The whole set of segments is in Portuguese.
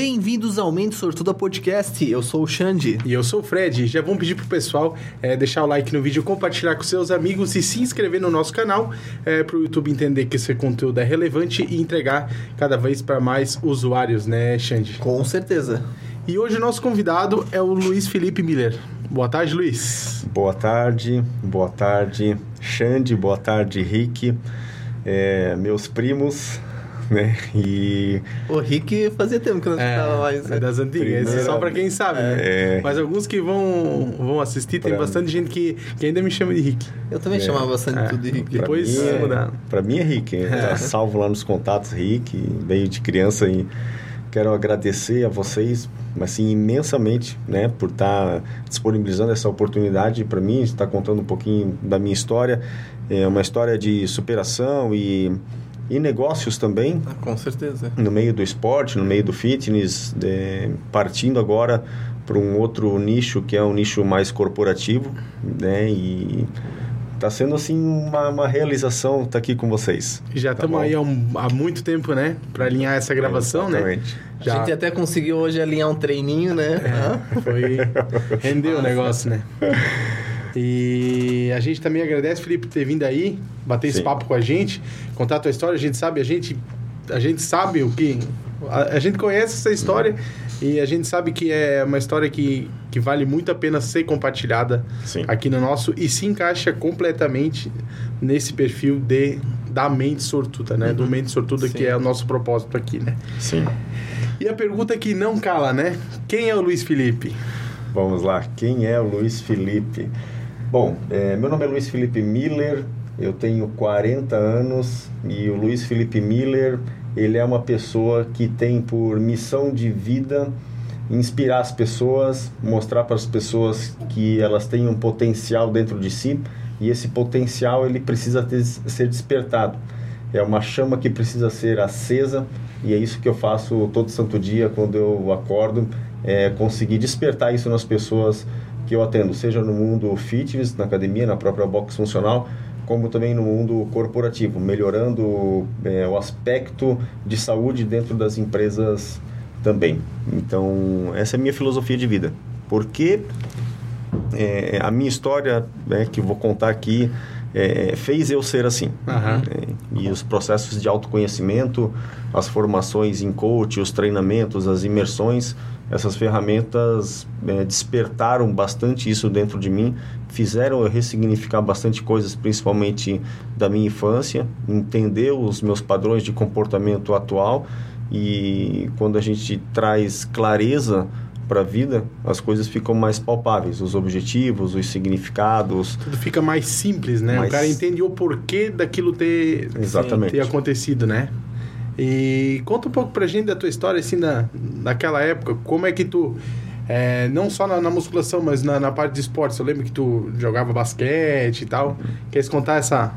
Bem-vindos ao Mente Sortuda Podcast. Eu sou o Xande. E eu sou o Fred. Já vamos pedir pro pessoal é, deixar o like no vídeo, compartilhar com seus amigos e se inscrever no nosso canal é, para o YouTube entender que esse conteúdo é relevante e entregar cada vez para mais usuários, né, Xande? Com certeza. E hoje o nosso convidado é o Luiz Felipe Miller. Boa tarde, Luiz. Boa tarde, boa tarde, Xande, boa tarde, Rick, é, meus primos, né? E. O Rick fazia tempo que não É, estava mais. é das antigas. É Primeira- só para quem sabe, né? É. Mas alguns que vão, vão assistir, tem Pra- bastante gente que, que ainda me chama de Rick. Eu também É. chamava bastante É. tudo de Rick. pra Depois mim é- mudaram. Pra mim é Rick? Tá salvo lá nos contatos Rick, veio de criança e quero agradecer a vocês, assim, imensamente, né, por estar disponibilizando essa oportunidade para mim, estar contando um pouquinho da minha história, é uma história de superação e, e negócios também, Ah, com certeza. no meio do esporte, no meio do fitness, é, partindo agora para um outro nicho que é um nicho mais corporativo, né? E está sendo assim uma, uma realização estar aqui com vocês. Já Tá estamos bom. aí há, um- há muito tempo, né? Para alinhar essa gravação, né? Exatamente. Já A gente até conseguiu hoje alinhar um treininho, né? Hã? foi. Rendeu o negócio, né? E a gente também agradece, Felipe, por ter vindo aí, bater esse Sim. papo com a gente, contar a tua história. A gente sabe, a gente, a gente sabe o que. A, a gente conhece essa história e a gente sabe que é uma história que, que vale muito a pena ser compartilhada Sim. aqui no nosso e se encaixa completamente nesse perfil de da mente sortuda, né? Do mente sortuda, que Sim. é o nosso propósito aqui, né? Sim. E a pergunta que não cala, né? Quem é o Luiz Felipe? Vamos lá. Quem é o Luiz Felipe? Bom, é, meu nome é Luiz Felipe Miller, eu tenho 40 anos e o Luiz Felipe Miller, ele é uma pessoa que tem por missão de vida inspirar as pessoas, mostrar para as pessoas que elas têm um potencial dentro de si e esse potencial ele precisa ter, ser despertado. É uma chama que precisa ser acesa e é isso que eu faço todo santo dia quando eu acordo, é conseguir despertar isso nas pessoas que eu atendo, seja no mundo fitness, na academia, na própria box funcional, como também no mundo corporativo, melhorando é, o aspecto de saúde dentro das empresas também. Então, essa é a minha filosofia de vida. Porque é, a minha história, né, que vou contar aqui, é, fez eu ser assim. Aham. É, e os processos de autoconhecimento, as formações em coach, os treinamentos, as imersões, essas ferramentas é, despertaram bastante isso dentro de mim, fizeram eu ressignificar bastante coisas, principalmente da minha infância, entender os meus padrões de comportamento atual e quando a gente traz clareza para a vida, as coisas ficam mais palpáveis, os objetivos, os significados, Tudo fica mais simples, né? O Mais- cara entende o porquê daquilo ter, Exatamente. ter acontecido, né? E conta um pouco pra gente da tua história, assim, na, naquela época. Como é que tu... é, não só na, na musculação, mas na, na parte de esportes. Eu lembro que tu jogava basquete e tal. Queres contar essa...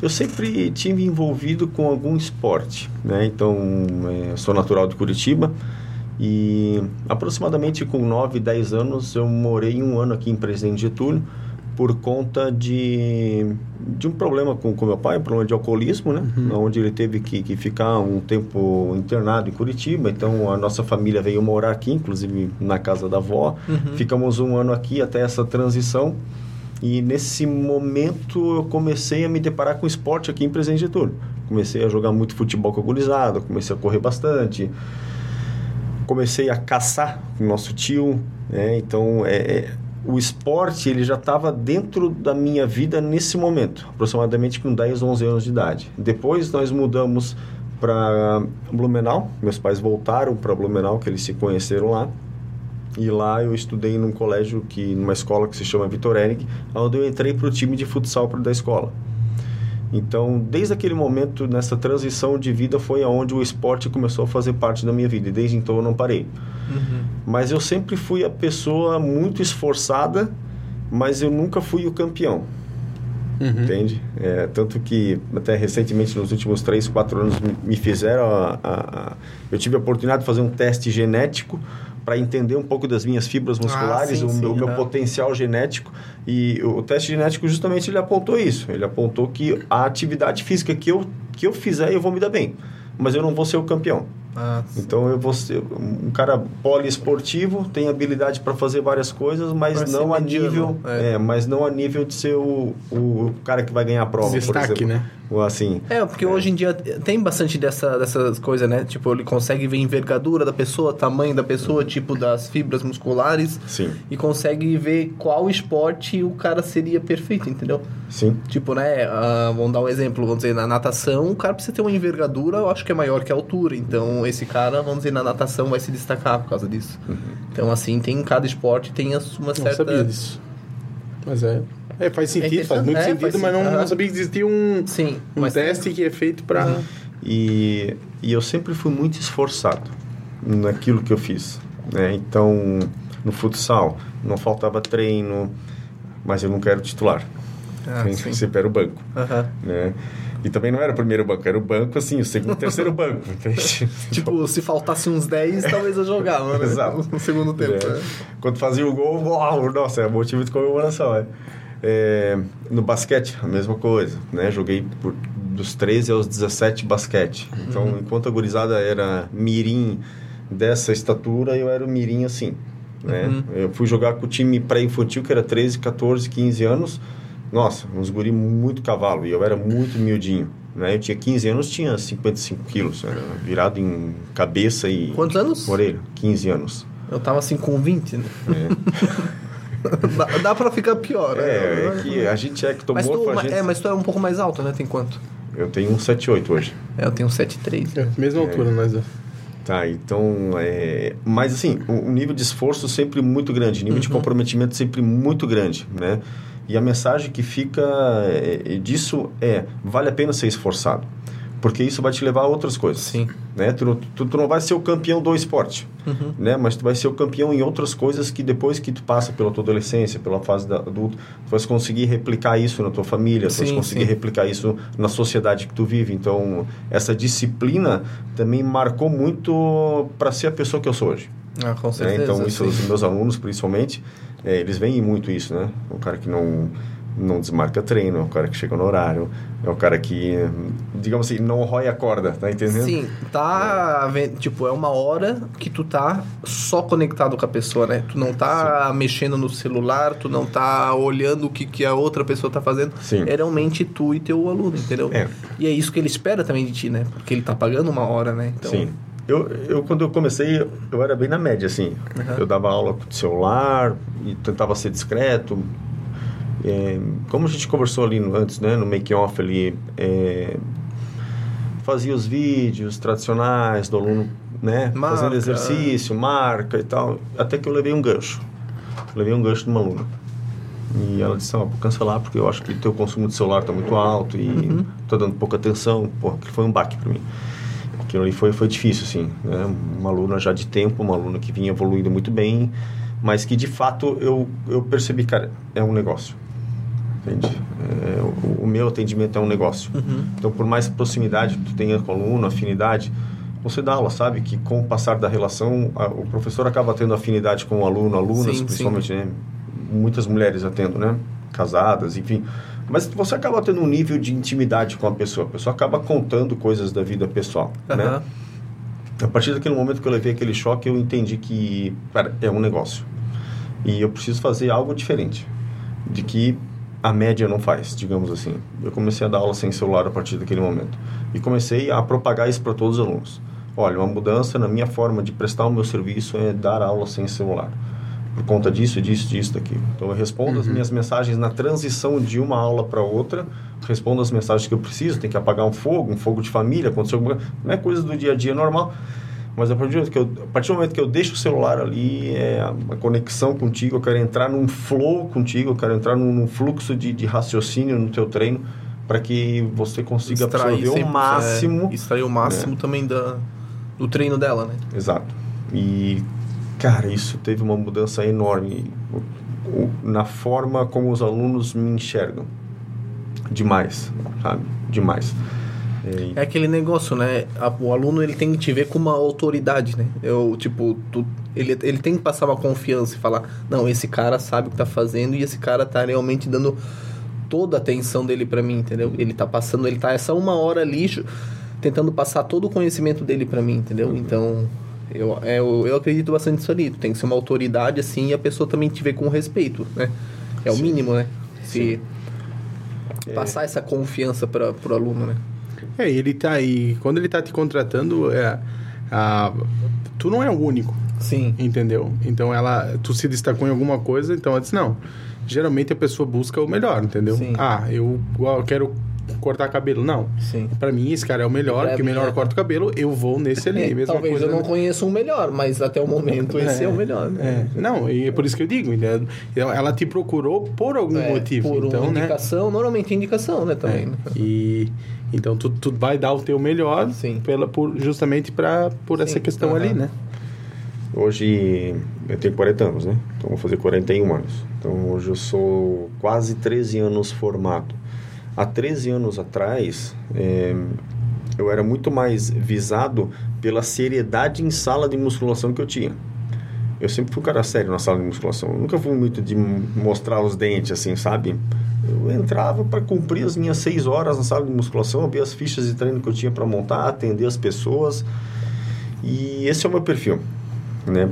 Eu sempre tive envolvido com algum esporte, né? Então, é, eu sou natural de Curitiba e aproximadamente com 9, 10 anos eu morei um ano aqui em Presidente Getúlio por conta de, de um problema com, com meu pai, um problema de alcoolismo, né? Onde ele teve que, que ficar um tempo internado em Curitiba. Então, a nossa família veio morar aqui, inclusive na casa da avó. Ficamos um ano aqui até essa transição. E nesse momento eu comecei a me deparar com esporte aqui em Presidente Getúlio. Comecei a jogar muito futebol com a comecei a correr bastante. Comecei a caçar com o nosso tio, né? Então, é, é, o esporte ele já estava dentro da minha vida nesse momento, aproximadamente com 10, 11 anos de idade. Depois nós mudamos para Blumenau, meus pais voltaram para Blumenau, que eles se conheceram lá. E lá eu estudei num colégio que numa escola que se chama Vitor Enig, onde eu entrei para o time de futsal da escola. Então, desde aquele momento, nessa transição de vida, foi aonde o esporte começou a fazer parte da minha vida. E desde então eu não parei. Mas eu sempre fui a pessoa muito esforçada, mas eu nunca fui o campeão. Entende? É, tanto que até recentemente, nos últimos 3, 4 anos, me- me fizeram. A, a- a- eu tive a oportunidade de fazer um teste genético para entender um pouco das minhas fibras musculares, sim, o, sim, meu, o meu potencial genético. E o teste genético justamente ele apontou isso. Ele apontou que a atividade física que eu, que eu fizer, eu vou me dar bem. Mas eu não vou ser o campeão. Ah, Então eu vou ser um cara poliesportivo, tem habilidade para fazer várias coisas, mas Pra não a mediano, nível, é. é, mas não a nível de ser o, o cara que vai ganhar a prova, por Destaque, exemplo. né? Ou assim. É, porque hoje em dia tem bastante dessa, dessas coisas, né? Tipo, ele consegue ver envergadura da pessoa, tamanho da pessoa, tipo das fibras musculares. Sim. E consegue ver qual esporte o cara seria perfeito, entendeu? Sim. Tipo, né? ah, vamos dar um exemplo. Vamos dizer, na natação, o cara precisa ter uma envergadura, eu acho que é maior que a altura. Então, esse cara, vamos dizer, na natação vai se destacar por causa disso. Então, assim, tem cada esporte tem as- uma Não certa. sabia disso. Mas é. É, faz sentido, faz muito É, sentido, faz mas não, sentido. não sabia que existia um, Sim, um teste que é feito pra. E, e eu sempre fui muito esforçado naquilo que eu fiz. Né? Então, no futsal, não faltava treino, mas eu nunca era o titular. Ah, sim. sempre era o banco. Aham. Né? E também não era o primeiro banco, era o banco, assim, o segundo, terceiro banco. Tipo, se faltasse uns 10, talvez eu jogava, né? Exato. No segundo tempo. É. né? Quando fazia o gol, uau, nossa, é motivo de comemoração. É. É, no basquete, a mesma coisa. Né? Joguei por, dos 13 aos 17 basquete. Então, Uhum. enquanto a gurizada era mirim dessa estatura, eu era o mirim assim. Né? Uhum. Eu fui jogar com o time pré-infantil, que era 13, 14, 15 anos. Nossa, uns guri muito cavalo. E eu era muito miudinho. Né? Eu tinha 15 anos, tinha 55 quilos. Era virado em cabeça e... Quantos anos? Orelha, 15 anos. Eu tava assim com 20, né? É. dá, dá pra ficar pior, né? É, é que a gente é mas ectomorfo, tu, a gente... é, mas tu é um pouco mais alto, né? Tem quanto? Eu tenho um 7,8 hoje. É, eu tenho 7,3. É, mesma altura, nós dois. Tá, então... É... Mas, assim, o, nível de esforço sempre muito grande. O nível de comprometimento sempre muito grande, né? E a mensagem que fica é, disso é... Vale a pena ser esforçado. Porque isso vai te levar a outras coisas. Sim. Né? Tu, não- tu, tu não vai ser o campeão do esporte, Uhum. né? Mas tu vai ser o campeão em outras coisas que depois que tu passa pela tua adolescência, pela fase da adulto, tu vai conseguir replicar isso na tua família, tu vai Sim, conseguir sim. replicar isso na sociedade que tu vive. Então, essa disciplina também marcou muito para ser a pessoa que eu sou hoje. Ah, com né? certeza. Então, isso, sim. os meus alunos, principalmente, eh, eles veem muito isso, né? O cara que não não desmarca treino, é o cara que chega no horário, é o cara que, digamos assim, não rói a corda, tá entendendo? Sim, tá vendo, tipo, é uma hora que tu tá só conectado com a pessoa, né? Tu não tá mexendo no celular, tu não tá olhando o que, que a outra pessoa tá fazendo. Sim. É realmente tu e teu aluno, entendeu? É. E é isso que ele espera também de ti, né? Porque ele tá pagando uma hora, né? Então, Sim. Eu, eu, quando eu comecei, eu, eu era bem na média, assim. Uhum. Eu dava aula com o celular e tentava ser discreto. É, como a gente conversou ali antes, né? No make-off ali, é, fazia os vídeos tradicionais do aluno, né? Marca. Fazendo exercício, marca e tal. Até que eu levei um gancho. Levei um gancho de uma aluna. E ela disse, ó, vou cancelar porque eu acho que teu consumo de celular está muito alto e Uhum. tô dando pouca atenção. Pô, aquilo foi um baque para mim. Aquilo ali foi, foi difícil, assim, né? Uma aluna já de tempo, uma aluna que vinha evoluindo muito bem, mas que de fato eu, eu percebi, cara, é um negócio. Entende? É, o, o meu atendimento é um negócio. Uhum. Então, por mais proximidade que tu tenha com o aluno, afinidade, você dá aula, sabe? Que com o passar da relação, a- o professor acaba tendo afinidade com o aluno, alunas, Sim, principalmente, né? Muitas mulheres atendo, né? Casadas, enfim. Mas você acaba tendo um nível de intimidade com a pessoa. A pessoa acaba contando coisas da vida pessoal, né? Aham. A partir daquele momento que eu levei aquele choque, eu entendi que, cara, é um negócio. E eu preciso fazer algo diferente. De que a média não faz, digamos assim. Eu comecei a dar aula sem celular a partir daquele momento. E comecei a propagar isso para todos os alunos. Olha, uma mudança na minha forma de prestar o meu serviço é dar aula sem celular. Por conta disso, disso, disso, daquilo. Então eu respondo as minhas mensagens na transição de uma aula para outra, respondo as mensagens que eu preciso, tem que apagar um fogo, um fogo de família, aconteceu alguma coisa. Não é coisa do dia a dia normal. Mas a partir, que eu, a partir do momento que eu deixo o celular ali, é a conexão contigo, eu quero entrar num flow contigo, eu quero entrar num, num fluxo de, de raciocínio no teu treino, para que você consiga Extrair absorver sempre, o máximo. É, extrair o máximo também da, do treino dela, né? Exato. E, cara, isso teve uma mudança enorme na forma como os alunos me enxergam. Demais, sabe? Demais. É, É aquele negócio, né? O aluno ele tem que te ver com uma autoridade, né? Eu, tipo, tu, ele, ele tem que passar uma confiança e falar, não, esse cara sabe o que tá fazendo e esse cara tá realmente dando toda a atenção dele pra mim, entendeu? Ele tá passando, ele tá essa uma hora ali. tentando passar todo o conhecimento dele para mim, entendeu? Então, eu, é, eu, eu acredito bastante nisso ali. Tem que ser uma autoridade assim e a pessoa também te ver com respeito, né? É o Sim. mínimo, né? Se passar essa confiança para o aluno, né? É, ele tá aí. Quando ele tá te contratando, é, a, tu não é o único, Sim. entendeu? Então ela, tu se destacou em alguma coisa, então ela disse, não. Geralmente a pessoa busca o melhor, entendeu? Sim. Ah, eu, eu quero cortar cabelo. Não. Sim. Pra mim, esse cara é o melhor, que mim, melhor é. corta o cabelo, eu vou nesse ali. É, Mesma talvez coisa, eu não né? conheça um melhor, mas até o momento esse é, o melhor. Né? É, não, e é por isso que eu digo, entendeu? ela te procurou por algum É, motivo, por então, uma né? indicação, normalmente é indicação, né, também. É, né? E então tu, tu vai dar o teu melhor Sim. pela por justamente para por essa Sim, questão aham. ali, né? Hoje eu tenho 40 anos, né? Então vou fazer 41 anos. Então hoje eu sou quase 13 anos formado. Há 13 anos atrás, eh, eu era muito mais visado pela seriedade em sala de musculação que eu tinha. Eu sempre fui um cara sério na sala de musculação. Eu nunca fui muito de mostrar os dentes, assim, sabe? Eu entrava para cumprir as minhas seis horas na sala de musculação, abrir as fichas de treino que eu tinha para montar, atender as pessoas. E esse é o meu perfil, né?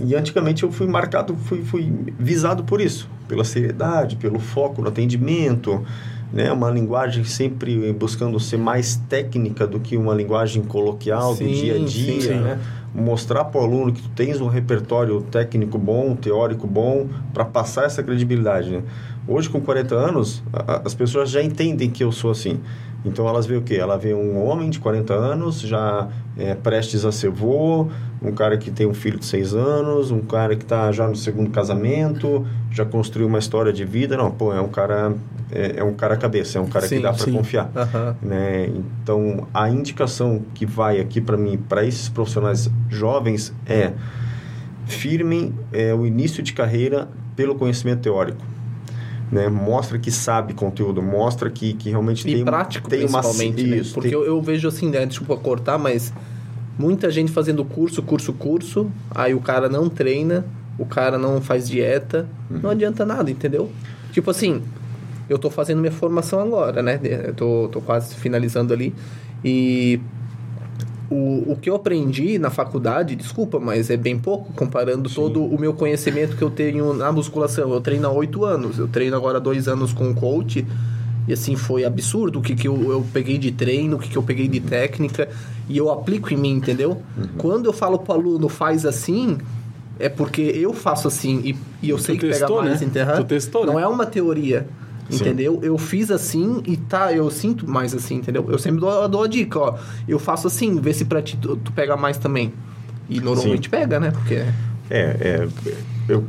E antigamente eu fui marcado, fui, fui visado por isso, pela seriedade, pelo foco no atendimento, né? Uma linguagem sempre buscando ser mais técnica do que uma linguagem coloquial do Sim, dia a dia, sim. né? Mostrar para o aluno que tu tens um repertório técnico bom, teórico bom, para passar essa credibilidade, né? Hoje, com 40 anos, a- as pessoas já entendem que eu sou assim. Então, elas veem o quê? Ela vê um homem de 40 anos, já é, prestes a ser vô, um cara que tem um filho de 6 anos, um cara que está já no segundo casamento, já construiu uma história de vida. Não, pô, é um cara, é, é um cara cabeça, é um cara que Sim, dá para confiar Aham. né? Então, a indicação que vai aqui para mim, para esses profissionais jovens, é firmem é, o início de carreira pelo conhecimento teórico. Né? Mostra que sabe conteúdo, mostra que, que realmente E tem, prático, tem uma principalmente, né? isso, Porque tem- eu, eu vejo assim, né? Desculpa cortar, mas muita gente fazendo curso, curso, curso, aí o cara não treina, o cara não faz dieta, Uhum. não adianta nada, entendeu? Tipo assim, eu tô fazendo minha formação agora, né? Eu tô, tô quase finalizando ali. E o, o que eu aprendi na faculdade, desculpa, mas é bem pouco comparando todo o meu conhecimento que eu tenho na musculação. Eu treino há oito anos, eu treino agora dois anos com um coach. E assim, foi absurdo o que, que eu, eu peguei de treino, o que, que eu peguei de técnica, e eu aplico em mim, entendeu? Quando eu falo pro aluno, faz assim, é porque eu faço assim, e, e eu sei que testou, pega mais né? enterrar. Tu testou, Não né? é uma teoria. Sim. Entendeu? Eu fiz assim e tá, eu sinto mais assim, entendeu? Eu sempre dou, dou a dica, ó. Eu faço assim, vê se pra ti tu, tu pega mais também. E normalmente pega, né? Porque. É, é, eu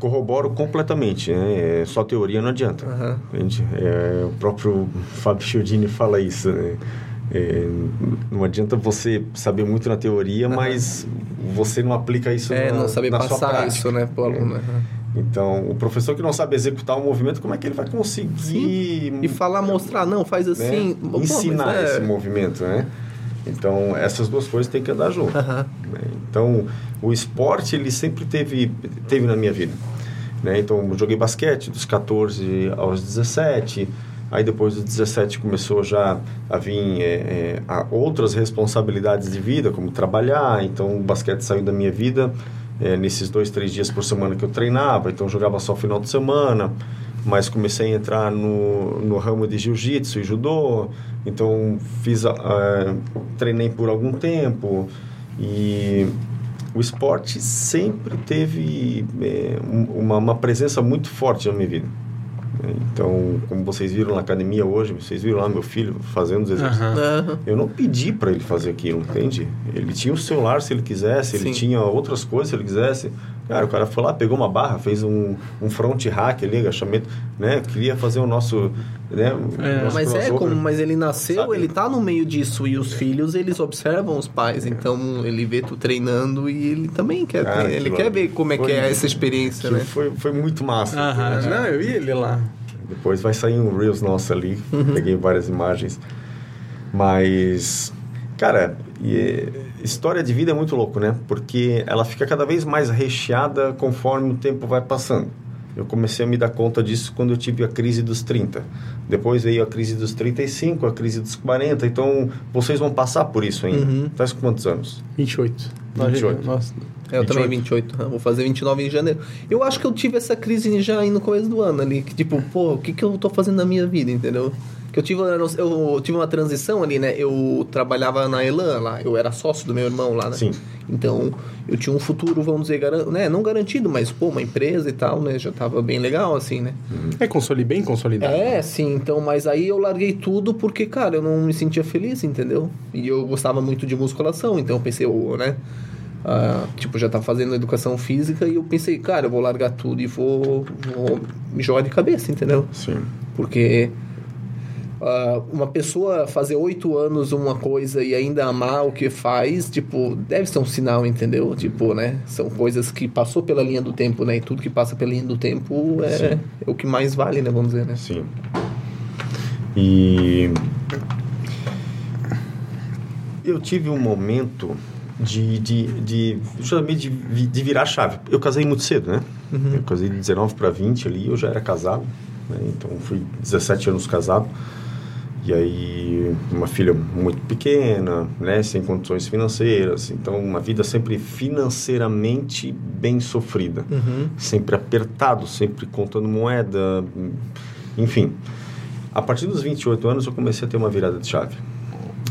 corroboro completamente, né? É, Só teoria não adianta. Entende? É, o próprio Fábio Chiodini fala isso, né? É, não adianta você saber muito na teoria, mas você não aplica isso É, na, não saber na sua passar prática. isso, né, pro aluno. aham. Então, o professor que não sabe executar um movimento, como é que ele vai conseguir E falar, mostrar, não, faz né, assim. Mas ensinar é- esse movimento, né? Então, essas duas coisas têm que andar junto. Né? Então, o esporte, ele sempre teve, teve na minha vida. Né? Então, eu joguei basquete dos 14 aos 17. Aí, depois dos 17, começou já a vir é, é, a outras responsabilidades de vida, como trabalhar. Então, o basquete saiu da minha vida é, nesses dois, três dias por semana que eu treinava. Então, eu jogava só final de semana. Mas comecei a entrar no, no ramo de jiu-jitsu e judô. Então, fiz a, treinei por algum tempo. E o esporte sempre teve é, um- uma, uma presença muito forte na minha vida. Então, como vocês viram na academia hoje, vocês viram lá meu filho fazendo os exercícios. Aham. Eu não pedi para ele fazer aquilo, entende? Ele tinha o celular se ele quisesse, ele Sim. tinha outras coisas se ele quisesse. Cara, o cara foi lá, pegou uma barra, fez um, um front hack ali, agachamento, né? Queria fazer o nosso, né? É. nosso Mas é crossover. como, mas ele nasceu, Sabe? ele tá no meio disso e os filhos, eles observam os pais, então ele vê tu treinando e ele também quer, Cara, ele aquilo quer ver como é que foi- é essa experiência, né? foi, foi muito massa. Aham. Foi- Não, eu vi ele lá. Depois vai sair um Reels nosso ali. Peguei várias imagens. Mas, cara, e, é, história de vida é muito louco, né? Porque ela fica cada vez mais recheada conforme o tempo vai passando. Eu comecei a me dar conta disso quando eu tive a crise dos 30. Depois veio a crise dos 35, a crise dos 40. Então, vocês vão passar por isso ainda. Uhum. Faz quantos anos? 28. 28. Nossa, É, Eu também 28. 28. Vou fazer 29 em janeiro. Eu acho que eu tive essa crise já aí no começo do ano ali. Que tipo, pô, o que, que eu tô fazendo na minha vida, entendeu? Que eu tive, eu tive uma transição ali, né? Eu trabalhava na Elan lá. Eu era sócio do meu irmão lá, né? Sim. Então, eu tinha um futuro, vamos dizer, garan né? não garantido, mas, pô, uma empresa e tal, né? Já tava bem legal, assim, né? é consoli bem consolidado. É, sim. Então, mas aí eu larguei tudo porque, cara, eu não me sentia feliz, entendeu? E eu gostava muito de musculação, então eu pensei, ô, né? ah, tipo, já tava fazendo educação física e eu pensei, cara, eu vou largar tudo e vou, vou me jogar de cabeça, entendeu? Sim. Porque ah, uma pessoa fazer oito anos uma coisa e ainda amar o que faz, tipo, deve ser um sinal, entendeu? Tipo, né? São coisas que passou pela linha do tempo, né? E tudo que passa pela linha do tempo é, é o que mais vale, né? Vamos dizer, né? Sim. E eu tive um momento de, de, de, justamente de, de virar a chave. Eu casei muito cedo, né? Eu casei de 19 para 20 ali, eu já era casado, né? então fui 17 anos casado. E aí, uma filha muito pequena, né? Sem condições financeiras. Então, uma vida sempre financeiramente bem sofrida Uhum. sempre apertado, sempre contando moeda, enfim. A partir dos 28 anos eu comecei a ter uma virada de chave.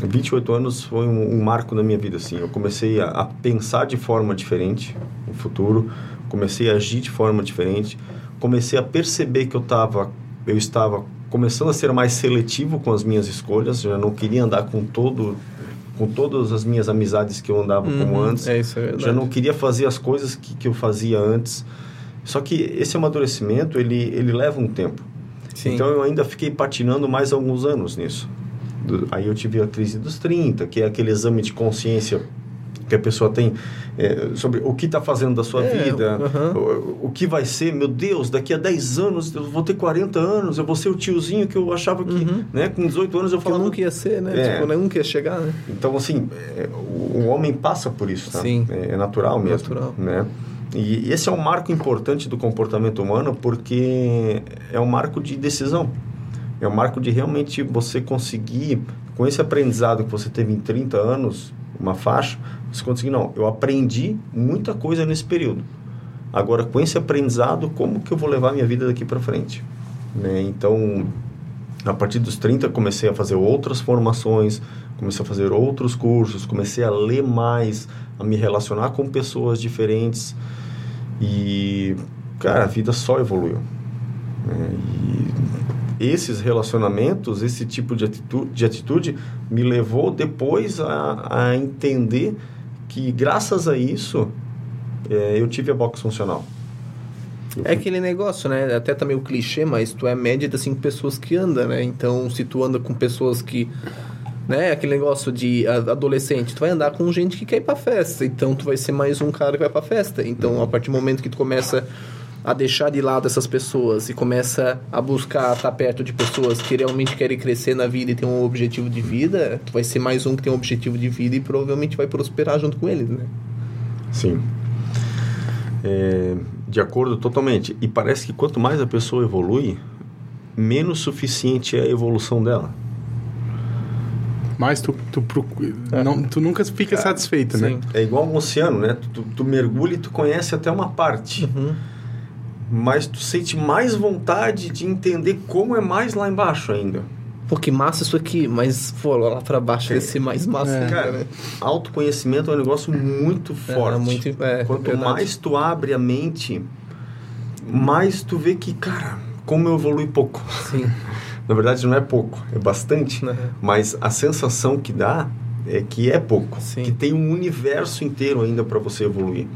28 anos foi um, um marco na minha vida, assim. Eu comecei a, a pensar de forma diferente no futuro, comecei a agir de forma diferente, comecei a perceber que eu tava, eu estava começando a ser mais seletivo com as minhas escolhas, já não queria andar com todo com todas as minhas amizades que eu andava como Uhum, antes. é isso, é verdade. já não queria fazer as coisas que, que eu fazia antes. Só que esse amadurecimento, ele, ele leva um tempo. Sim. Então eu ainda fiquei patinando mais alguns anos nisso. Do- aí eu tive a crise dos 30, que é aquele exame de consciência que a pessoa tem é, sobre o que está fazendo da sua É, vida, aham. o, o que vai ser, meu Deus, daqui a 10 anos eu vou ter 40 anos, eu vou ser o tiozinho que eu achava que, Uhum. né, com 18 anos eu que falava... nunca ia ser, né? É. Tipo, nunca ia chegar, né? Então, assim, é, o, o homem passa por isso, tá? Sim. É, é natural mesmo, Natural. né? E esse é um marco importante do comportamento humano porque é um marco de decisão. É um marco de realmente você conseguir, com esse aprendizado que você teve em 30 anos, uma faixa, você conseguir, não, eu aprendi muita coisa nesse período. Agora, com esse aprendizado, como que eu vou levar minha vida daqui para frente? Né? Então, a partir dos 30 comecei a fazer outras formações, comecei a fazer outros cursos, comecei a ler mais, a me relacionar com pessoas diferentes e cara, a vida só evoluiu. né? E esses relacionamentos, esse tipo de atitude, de atitude me levou depois a, a entender que graças a isso eh, eu tive a box funcional. É aquele negócio, né? Até tá meio clichê, mas tu é a média das cinco pessoas que anda, né? Então, se tu anda com pessoas que. Né? Aquele negócio de adolescente, tu vai andar com gente que quer ir pra festa. Então, tu vai ser mais um cara que vai pra festa. Então, a partir do momento que tu começa a deixar de lado essas pessoas e começa a buscar estar perto de pessoas que realmente querem crescer na vida e ter um objetivo de vida, tu vai ser mais um que tem um objetivo de vida e provavelmente vai prosperar junto com eles, né? Sim. É, de acordo totalmente. E parece que quanto mais a pessoa evolui, menos suficiente é a evolução dela. Mas tu, tu, procu- não, tu nunca fica satisfeito, né? sim. É igual um oceano, né? Tu, tu, tu mergulha e tu conhece até uma parte. Uhum. Mas tu sente mais vontade de entender como é mais lá embaixo ainda. Pô, que massa isso aqui, mas, pô, lá pra baixo vai ser mais massa É. ainda, Cara, né? autoconhecimento é um negócio muito forte. muito- é, Quanto verdade. mais tu abre a mente, mais tu vê que, cara, como eu evolui pouco. Sim. Na verdade, não é pouco, é bastante. Uhum. Mas a sensação que dá é que é pouco. Sim. Que tem um universo inteiro ainda para você evoluir.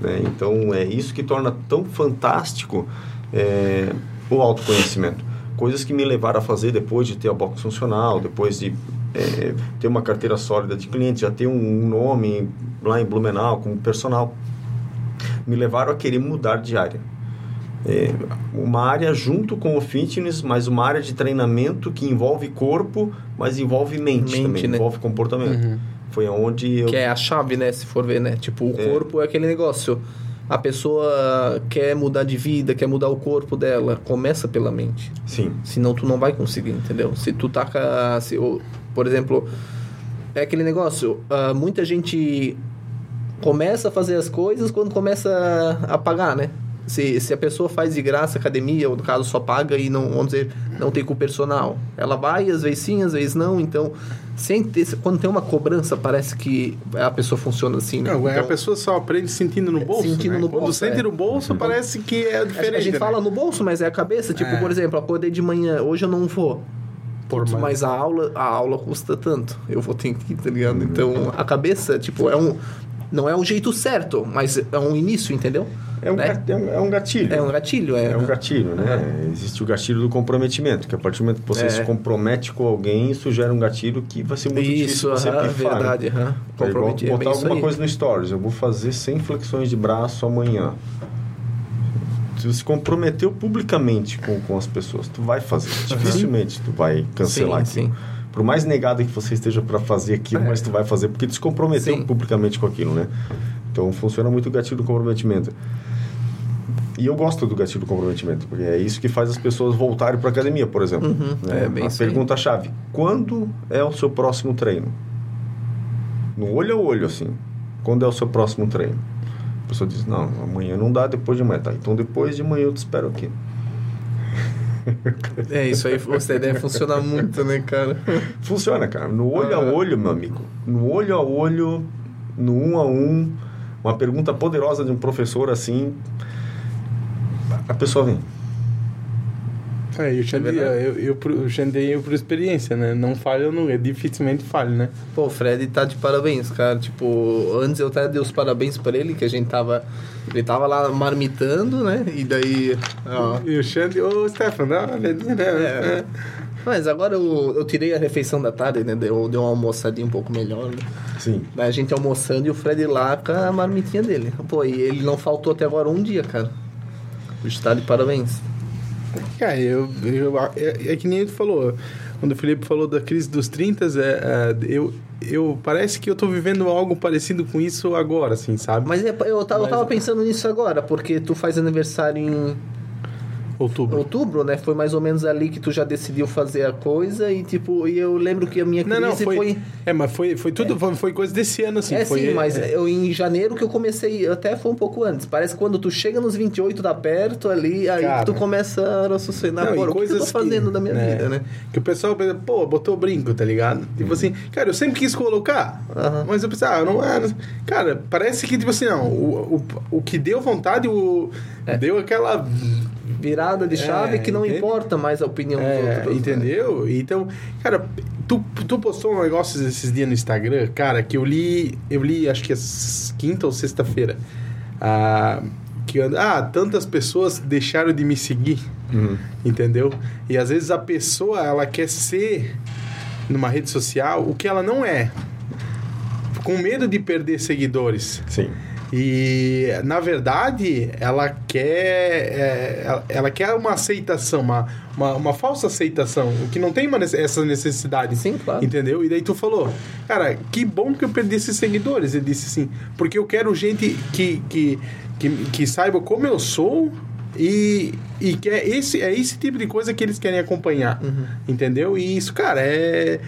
Né? Então, é isso que torna tão fantástico é, o autoconhecimento. Coisas que me levaram a fazer depois de ter a box funcional, depois de é, ter uma carteira sólida de clientes, já ter um nome lá em Blumenau como personal, me levaram a querer mudar de área. É, uma área junto com o fitness, mas uma área de treinamento que envolve corpo, mas envolve mente, Mente, também, né? envolve comportamento. Uhum. Foi aonde eu... Que é a chave, né? Se for ver, né? Tipo, o É. corpo é aquele negócio. a pessoa quer mudar de vida, quer mudar o corpo dela, começa pela mente. Sim. Senão tu não vai conseguir, entendeu? Se tu taca, se, ou, por exemplo, é aquele negócio, ah, muita gente começa a fazer as coisas quando começa a pagar, né? Se, se a pessoa faz de graça academia, ou no caso só paga e não, vamos dizer, não tem com o personal. Ela vai, às vezes sim, às vezes não. Então, sem ter, quando tem uma cobrança, parece que a pessoa funciona assim, né? Não, é, então, a pessoa só aprende sentindo no bolso. Sentindo né? no Quando bolso, sente é. no bolso, parece que é a- diferente. a gente né? fala no bolso, mas é a cabeça. Tipo, É. por exemplo, acordei de manhã, hoje eu não vou. Por mais- mas a aula, a aula custa tanto. Eu vou ter que ir, tá ligado? Então, a cabeça, tipo, é um. Não é um jeito certo, mas é um início, entendeu? É um, Né? é um- é um gatilho. É um gatilho, é. É um gatilho, né? Existe o gatilho do comprometimento, que a partir do momento que você É. se compromete com alguém, isso gera um gatilho que vai ser muito Isso, difícil você aham, pifar. né? verdade, aham. É igual Comprometi- é botar isso alguma coisa no Stories. Eu vou fazer 100 flexões de braço amanhã. Se você se comprometeu publicamente com, com as pessoas, tu vai fazer. Dificilmente tu vai cancelar Sim, aquilo. sim. Por mais negado que você esteja para fazer aquilo, É. mas tu vai fazer porque tu se comprometeu Sim. publicamente com aquilo, né? Então funciona muito o gatilho do comprometimento. E eu gosto do gatilho do comprometimento, porque é isso que faz as pessoas voltarem para academia, por exemplo. Uhum, né? é bem a pergunta-chave: quando é o seu próximo treino? No olho a olho, assim. Quando é o seu próximo treino? A pessoa diz: Não, amanhã não dá, depois de amanhã. Tá, então depois de amanhã eu te espero aqui. É, isso aí, você deve funcionar muito, né, cara? Funciona, cara. No olho a Ah. olho, meu amigo. No olho a olho, no um a um, uma pergunta poderosa de um professor assim. A pessoa vem. É, e o Xandei, verdade. eu, eu, eu por experiência, né? Não falha, não, é dificilmente falha, né? Pô, o Fred tá de parabéns, cara. Tipo, antes eu até dei os parabéns pra ele, que a gente tava. Ele tava lá marmitando, né? E daí. Ó, E o Xandei, ô Stefan, dá uma olhadinha, né? É. Mas agora eu, eu tirei a refeição da tarde, né? Deu, deu uma almoçadinha um pouco melhor, né? Sim. Daí a gente almoçando e o Fred lá com a marmitinha dele. Pô, e ele não faltou até agora um dia, cara. Está de parabéns. Cara, eu, eu, é, é que nem ele falou. Quando o Felipe falou da crise dos 30, é, é, eu, eu parece que eu tô vivendo algo parecido com isso agora, assim, sabe? Mas é, eu, tava, eu Mas- tava pensando nisso agora, porque tu faz aniversário em Outubro. outubro, né? Foi mais ou menos ali que tu já decidiu fazer a coisa e tipo, e eu lembro que a minha crise Não, não, foi, foi É, mas foi, foi tudo, foi, foi coisa desse ano, assim. é foi, sim, mas é, eu em janeiro que eu comecei, até foi um pouco antes. Parece que quando tu chega nos 28 tá perto ali, aí Cara. tu começa a raciocinar, Não, agora, o que, que eu tô fazendo da minha né, vida, né? Que o pessoal pensa, pô, botou brinco, tá ligado? Tipo assim, cara, eu sempre quis colocar, Aham. mas eu pensei, ah, não é. Cara, parece que, tipo assim, não, o, o, o que deu vontade, o, É. deu aquela. Virada de chave É, que não entende? importa mais a opinião dos É, outros. né? entendeu? Então, cara, tu, tu postou um negócio esses dias no Instagram, cara, que eu li, eu li acho que é quinta ou sexta-feira. Ah, que ah, tantas pessoas deixaram de me seguir, Uhum. entendeu? E às vezes a pessoa, ela quer ser numa rede social o que ela não é. Com medo de perder seguidores. Sim. E na verdade ela quer é, ela, ela quer uma aceitação, uma, uma, uma falsa aceitação, o que não tem uma essa necessidade. Sim, claro. Entendeu? E daí tu falou, cara, que bom que eu perdi esses seguidores. Ele disse assim, porque eu quero gente que, que, que, que saiba como eu sou e, e que é esse, é esse tipo de coisa que eles querem acompanhar. Uhum. Entendeu? E isso, cara, é,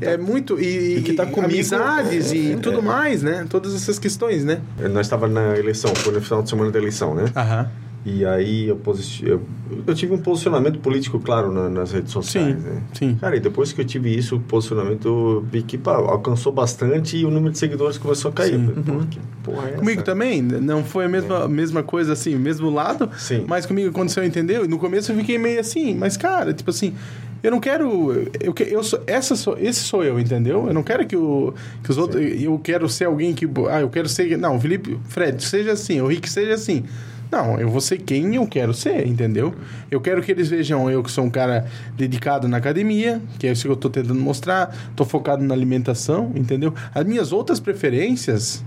tá- é muito. E, e que tá e comigo, amizades é, e é, tudo é. mais, né? Todas essas questões, né? Nós estava na eleição, foi no final de semana da eleição, né? Aham. E aí eu, eu, eu tive um posicionamento político claro na- nas redes sociais, Sim, né? sim. Cara, e depois que eu tive isso, o posicionamento, vi que pá, alcançou bastante e o número de seguidores começou a cair. Sim. Falei, Pô, que porra é essa? Comigo também, não foi a mesma, mesma coisa assim, o mesmo lado, Sim. mas comigo aconteceu, entendeu? E no começo eu fiquei meio assim, mas cara, tipo assim, eu não quero. Eu, eu sou, essa sou, esse sou eu, entendeu? Eu não quero que, o, que os outros. Eu quero ser alguém que. Ah, eu quero ser. Não, Felipe, Fred, seja assim, o Rick seja assim. Não, eu vou ser quem eu quero ser, entendeu? Eu quero que eles vejam eu que sou um cara dedicado na academia, que é isso que eu tô tentando mostrar, tô focado na alimentação, entendeu? As minhas outras preferências,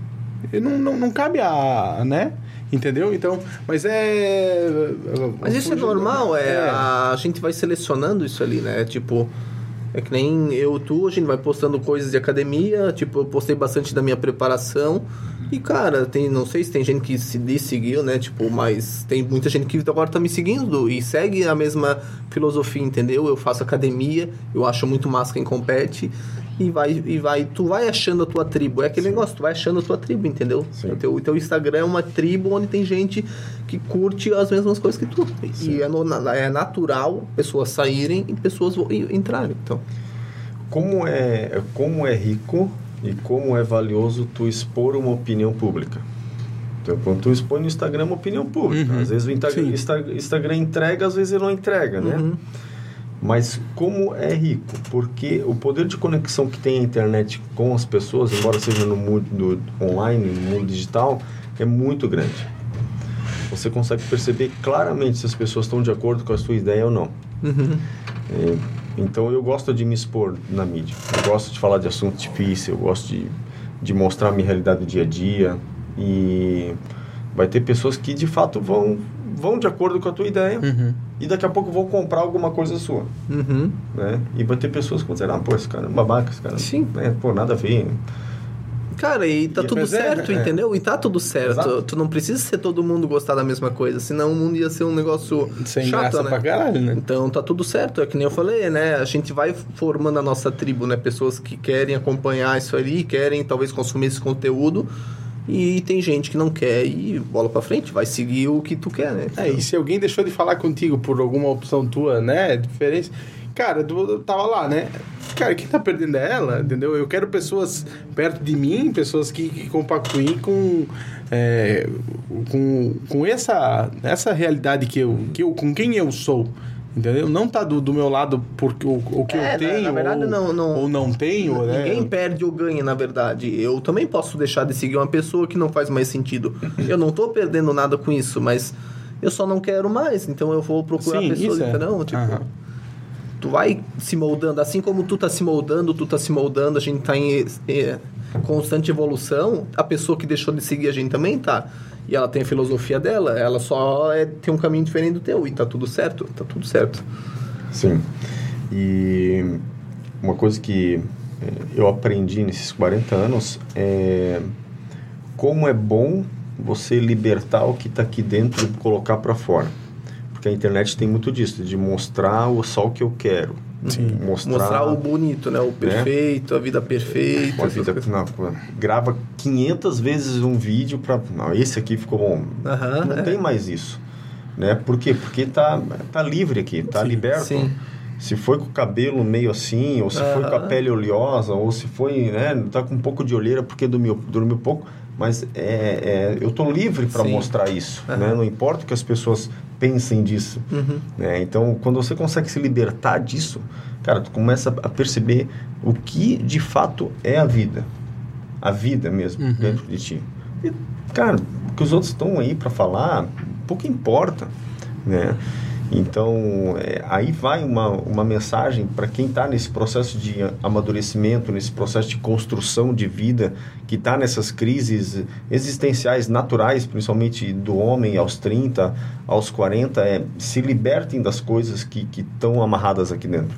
não, não, não cabe a, né? Entendeu? Então, mas é... Mas isso é normal, é, é. A gente vai selecionando isso ali, né? Tipo, é que nem eu, tu, a gente vai postando coisas de academia, tipo, eu postei bastante da minha preparação. E, cara, tem, não sei se tem gente que se seguiu, né? Tipo, mas tem muita gente que agora tá me seguindo e segue a mesma filosofia, entendeu? Eu faço academia, eu acho muito massa quem compete e vai, e vai, tu vai achando a tua tribo. É aquele Sim. negócio, tu vai achando a tua tribo, entendeu? Sim. O teu, o teu Instagram é uma tribo onde tem gente que curte as mesmas coisas que tu. Sim. E é, no, é natural pessoas saírem e pessoas entrarem, então. Como é, como é rico e como é valioso tu expor uma opinião pública. Então, quando tu expõe no Instagram uma opinião pública, uhum. às vezes o Instagram, Instagram entrega, às vezes ele não entrega, né? Uhum. Mas como é rico? Porque o poder de conexão que tem a internet com as pessoas, embora seja no mundo online, no mundo digital, é muito grande. Você consegue perceber claramente se as pessoas estão de acordo com a sua ideia ou não. Uhum. É, então eu gosto de me expor na mídia. Eu gosto de falar de assuntos difíceis, eu gosto de, de mostrar a minha realidade do dia a dia. E vai ter pessoas que de fato vão, vão de acordo com a tua ideia uhum. e daqui a pouco vão comprar alguma coisa sua. Uhum. Né? E vai ter pessoas que vão dizer, ah, pô, esse cara é um babaca, esse cara. Sim. Né? Pô, nada a ver. Cara, e tá e tudo certo, é, entendeu? E tá tudo certo. Exato. Tu não precisa ser todo mundo gostar da mesma coisa, senão o mundo ia ser um negócio Sem chato, né? pra caralho, né? Então tá tudo certo, é que nem eu falei, né? A gente vai formando a nossa tribo, né? Pessoas que querem acompanhar isso ali, querem talvez consumir esse conteúdo. E tem gente que não quer e bola para frente, vai seguir o que tu quer, né? É, e se alguém deixou de falar contigo por alguma opção tua, né? Diferença cara, tu tava lá, né? Cara, quem tá perdendo é ela, entendeu? Eu quero pessoas perto de mim, pessoas que, que compactuem com, é, com, com essa, essa realidade que eu, que eu, com quem eu sou. Entendeu? Não tá do, do meu lado porque o, o que é, eu tenho. Na, verdade, ou, não, não, ou não tenho, né? Ninguém perde ou ganha, na verdade. Eu também posso deixar de seguir uma pessoa que não faz mais sentido. Eu não tô perdendo nada com isso, mas eu só não quero mais. Então eu vou procurar Sim, pessoas, é. entendeu? Tipo, uhum tu vai se moldando, assim como tu tá se moldando, tu tá se moldando, a gente tá em é, constante evolução, a pessoa que deixou de seguir a gente também tá. E ela tem a filosofia dela, ela só é, tem um caminho diferente do teu, e tá tudo certo, tá tudo certo. Sim. E uma coisa que é, eu aprendi nesses 40 anos é como é bom você libertar o que está aqui dentro e colocar para fora. Porque a internet tem muito disso, de mostrar o só o que eu quero. Sim. Mostrar, mostrar o bonito, né? O né? perfeito, né? a vida perfeita. Vida, não, grava 500 vezes um vídeo para não, esse aqui ficou bom. não é. tem mais isso, né? Por quê? Porque tá tá livre aqui, tá sim, liberto. Sim. Se foi com o cabelo meio assim, ou se foi com a pele oleosa, ou se foi, né, tá com um pouco de olheira porque dormiu, dormiu pouco, mas é, é eu tô livre para mostrar isso, né? Não importa que as pessoas pensem disso. Uhum. Né? Então, quando você consegue se libertar disso, cara, tu começa a perceber o que de fato é a vida. A vida mesmo, uhum. dentro de ti. E, cara, o que os outros estão aí para falar, pouco importa, né? Então, é, aí vai uma, uma mensagem para quem está nesse processo de amadurecimento, nesse processo de construção de vida, que está nessas crises existenciais naturais, principalmente do homem aos 30, aos 40, é, se libertem das coisas que estão amarradas aqui dentro.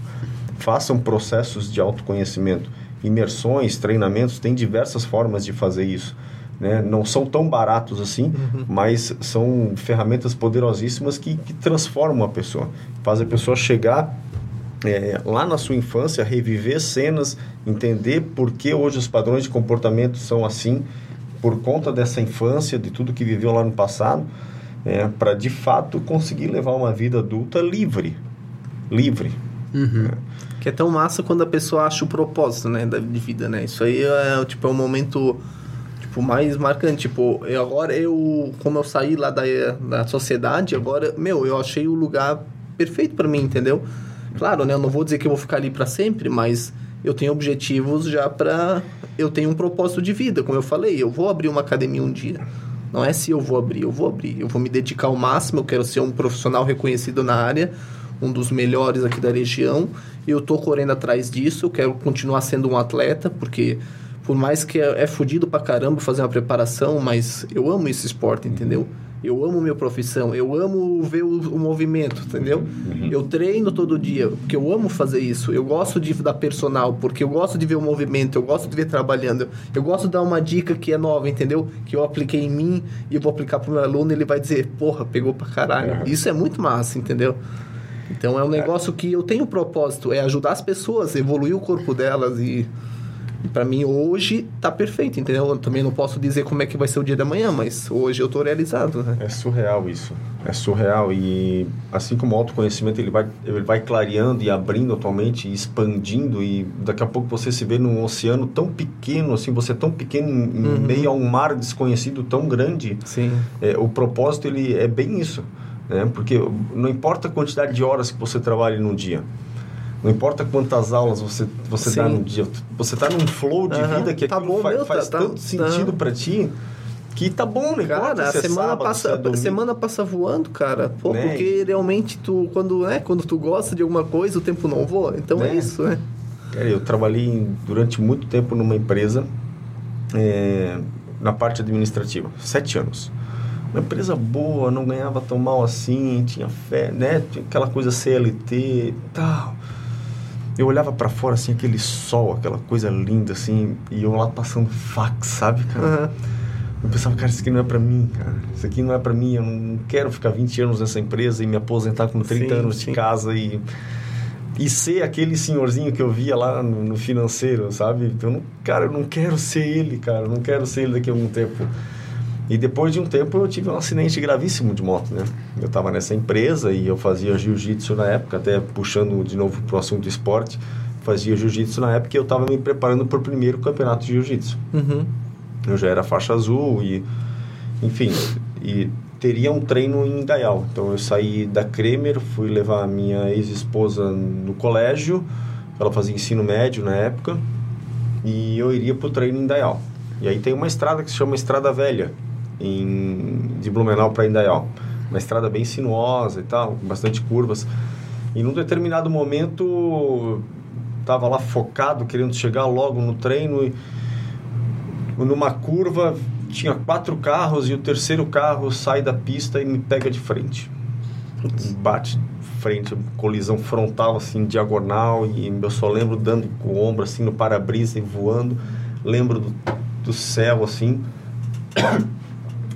Façam processos de autoconhecimento, imersões, treinamentos, tem diversas formas de fazer isso né? Não são tão baratos assim, uhum. mas são ferramentas poderosíssimas que, que transformam a pessoa. Faz a pessoa chegar é, lá na sua infância, reviver cenas, entender por que hoje os padrões de comportamento são assim, por conta dessa infância, de tudo que viveu lá no passado, é, para de fato conseguir levar uma vida adulta livre. Livre. Uhum. É. Que é tão massa quando a pessoa acha o propósito né, da, de vida, né? Isso aí é, tipo, é um momento tipo, mais marcante. Tipo, eu, agora eu, como eu saí lá da, da sociedade, agora, meu, eu achei o lugar perfeito para mim, entendeu? Claro, né? Eu não vou dizer que eu vou ficar ali para sempre, mas eu tenho objetivos já para eu tenho um propósito de vida, como eu falei, eu vou abrir uma academia um dia. Não é se eu vou abrir, eu vou abrir. Eu vou me dedicar ao máximo, eu quero ser um profissional reconhecido na área, um dos melhores aqui da região. Eu tô correndo atrás disso, eu quero continuar sendo um atleta, porque por mais que é, é fodido pra caramba fazer uma preparação, mas eu amo esse esporte, entendeu? Eu amo minha profissão, eu amo ver o, o movimento, entendeu? Uhum. Eu treino todo dia, porque eu amo fazer isso. Eu gosto de dar personal, porque eu gosto de ver o movimento, eu gosto de ver trabalhando. Eu gosto de dar uma dica que é nova, entendeu? Que eu apliquei em mim e eu vou aplicar pro meu aluno e ele vai dizer, porra, pegou pra caralho. Uhum. Isso é muito massa, entendeu? Então é um negócio que eu tenho propósito, é ajudar as pessoas, evoluir o corpo delas e Pra mim, hoje, tá perfeito, entendeu? Eu também não posso dizer como é que vai ser o dia da manhã, mas hoje eu tô realizado, né? É surreal isso. É surreal. E assim como o autoconhecimento ele vai, ele vai clareando e abrindo atualmente, e expandindo, e daqui a pouco você se vê num oceano tão pequeno, assim, você é tão pequeno em, em Uhum. meio a um mar desconhecido tão grande. Sim. É, o propósito ele é bem isso. Né? Porque não importa a quantidade de horas que você trabalhe num dia. Não importa quantas aulas você, você dá no dia. Você tá num flow de Aham. vida que Tá aquilo bom, faz, meu, tá- faz tá- tanto sentido tá. pra ti que tá bom, né? Cara, a semana, passa, a semana passa voando, cara. Pô, Né? porque realmente tu, quando, né, quando tu gosta de alguma coisa, o tempo não voa. Então é Né? isso, né? Cara, eu trabalhei durante muito tempo numa empresa é, na parte administrativa, sete anos. Uma empresa boa, não ganhava tão mal assim, tinha fé, né? Tinha aquela coisa CLT e tal. Eu olhava pra fora assim, aquele sol, aquela coisa linda assim, e eu lá passando fax, sabe, cara? Aham. Eu pensava, cara, isso aqui não é pra mim, cara. Isso aqui não é pra mim. Eu não quero ficar 20 anos nessa empresa e me aposentar com 30 Sim, anos sim. de casa e, e ser aquele senhorzinho que eu via lá no, no financeiro, sabe? Então, não- cara, eu não quero ser ele, cara. Eu não quero ser ele daqui a algum tempo. E depois de um tempo eu tive um acidente gravíssimo de moto, né? Eu estava nessa empresa e eu fazia jiu-jitsu na época, até puxando de novo pro assunto esporte, fazia jiu-jitsu na época e eu estava me preparando para o primeiro campeonato de jiu-jitsu Uhum. eu já era faixa azul e enfim e teria um treino em Indaial então eu saí da Kremer fui levar a minha ex-esposa no colégio ela fazia ensino médio na época e eu iria pro treino em Indaial e aí tem uma estrada que se chama Estrada Velha em de Blumenau para Indaial uma estrada bem sinuosa e tal com bastante curvas. E num determinado momento tava lá focado querendo chegar logo no treino e numa curva tinha quatro carros e o terceiro carro sai da pista e me pega de frente. Bate frente colisão frontal assim diagonal e eu só lembro dando com o ombro assim no para-brisa e voando. Lembro do, do céu assim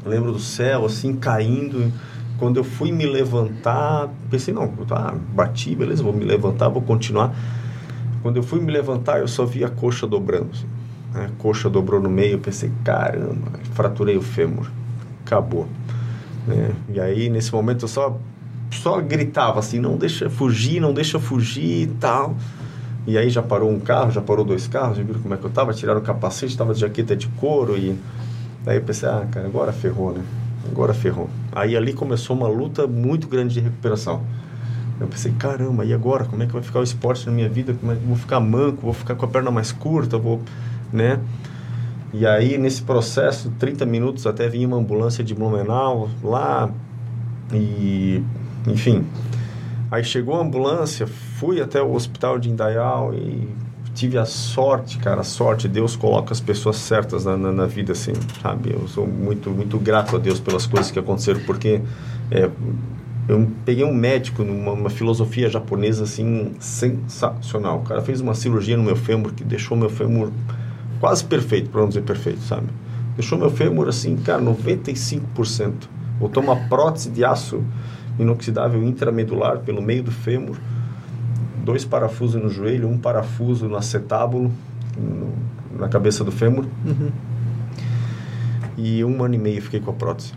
lembro do céu assim caindo quando eu fui me levantar pensei não tá bati beleza vou me levantar vou continuar quando eu fui me levantar eu só vi a coxa dobrando assim né? a coxa dobrou no meio, pensei, caramba, fraturei o fêmur, acabou. né? E aí, nesse momento, eu só, só gritava assim, não deixa fugir, não deixa fugir e tal. E aí já parou um carro, já parou dois carros, viram como é que eu tava, tiraram o capacete, tava de jaqueta de couro e... Daí eu pensei, ah, cara, agora ferrou, né? Agora ferrou. Aí ali começou uma luta muito grande de recuperação. Eu pensei, caramba, e agora? Como é que vai ficar o esporte na minha vida? Como é que vou ficar manco? Vou ficar com a perna mais curta? Vou, né? E aí, nesse processo, 30 minutos até vinha uma ambulância de Blumenau lá e, enfim. Aí chegou a ambulância, fui até o hospital de Indaial e tive a sorte, cara, a sorte. Deus coloca as pessoas certas na, na, na vida, assim, sabe? Eu sou muito, muito grato a Deus pelas coisas que aconteceram, porque é, eu peguei um médico numa uma filosofia japonesa assim sensacional. O cara fez uma cirurgia no meu fêmur que deixou meu fêmur quase perfeito, para não dizer perfeito, sabe? Deixou meu fêmur assim, cara, 95%. Botou uma prótese de aço inoxidável intramedular pelo meio do fêmur, dois parafusos no joelho, um parafuso no acetábulo, no, na cabeça do fêmur. Uhum. E um ano e meio fiquei com a prótese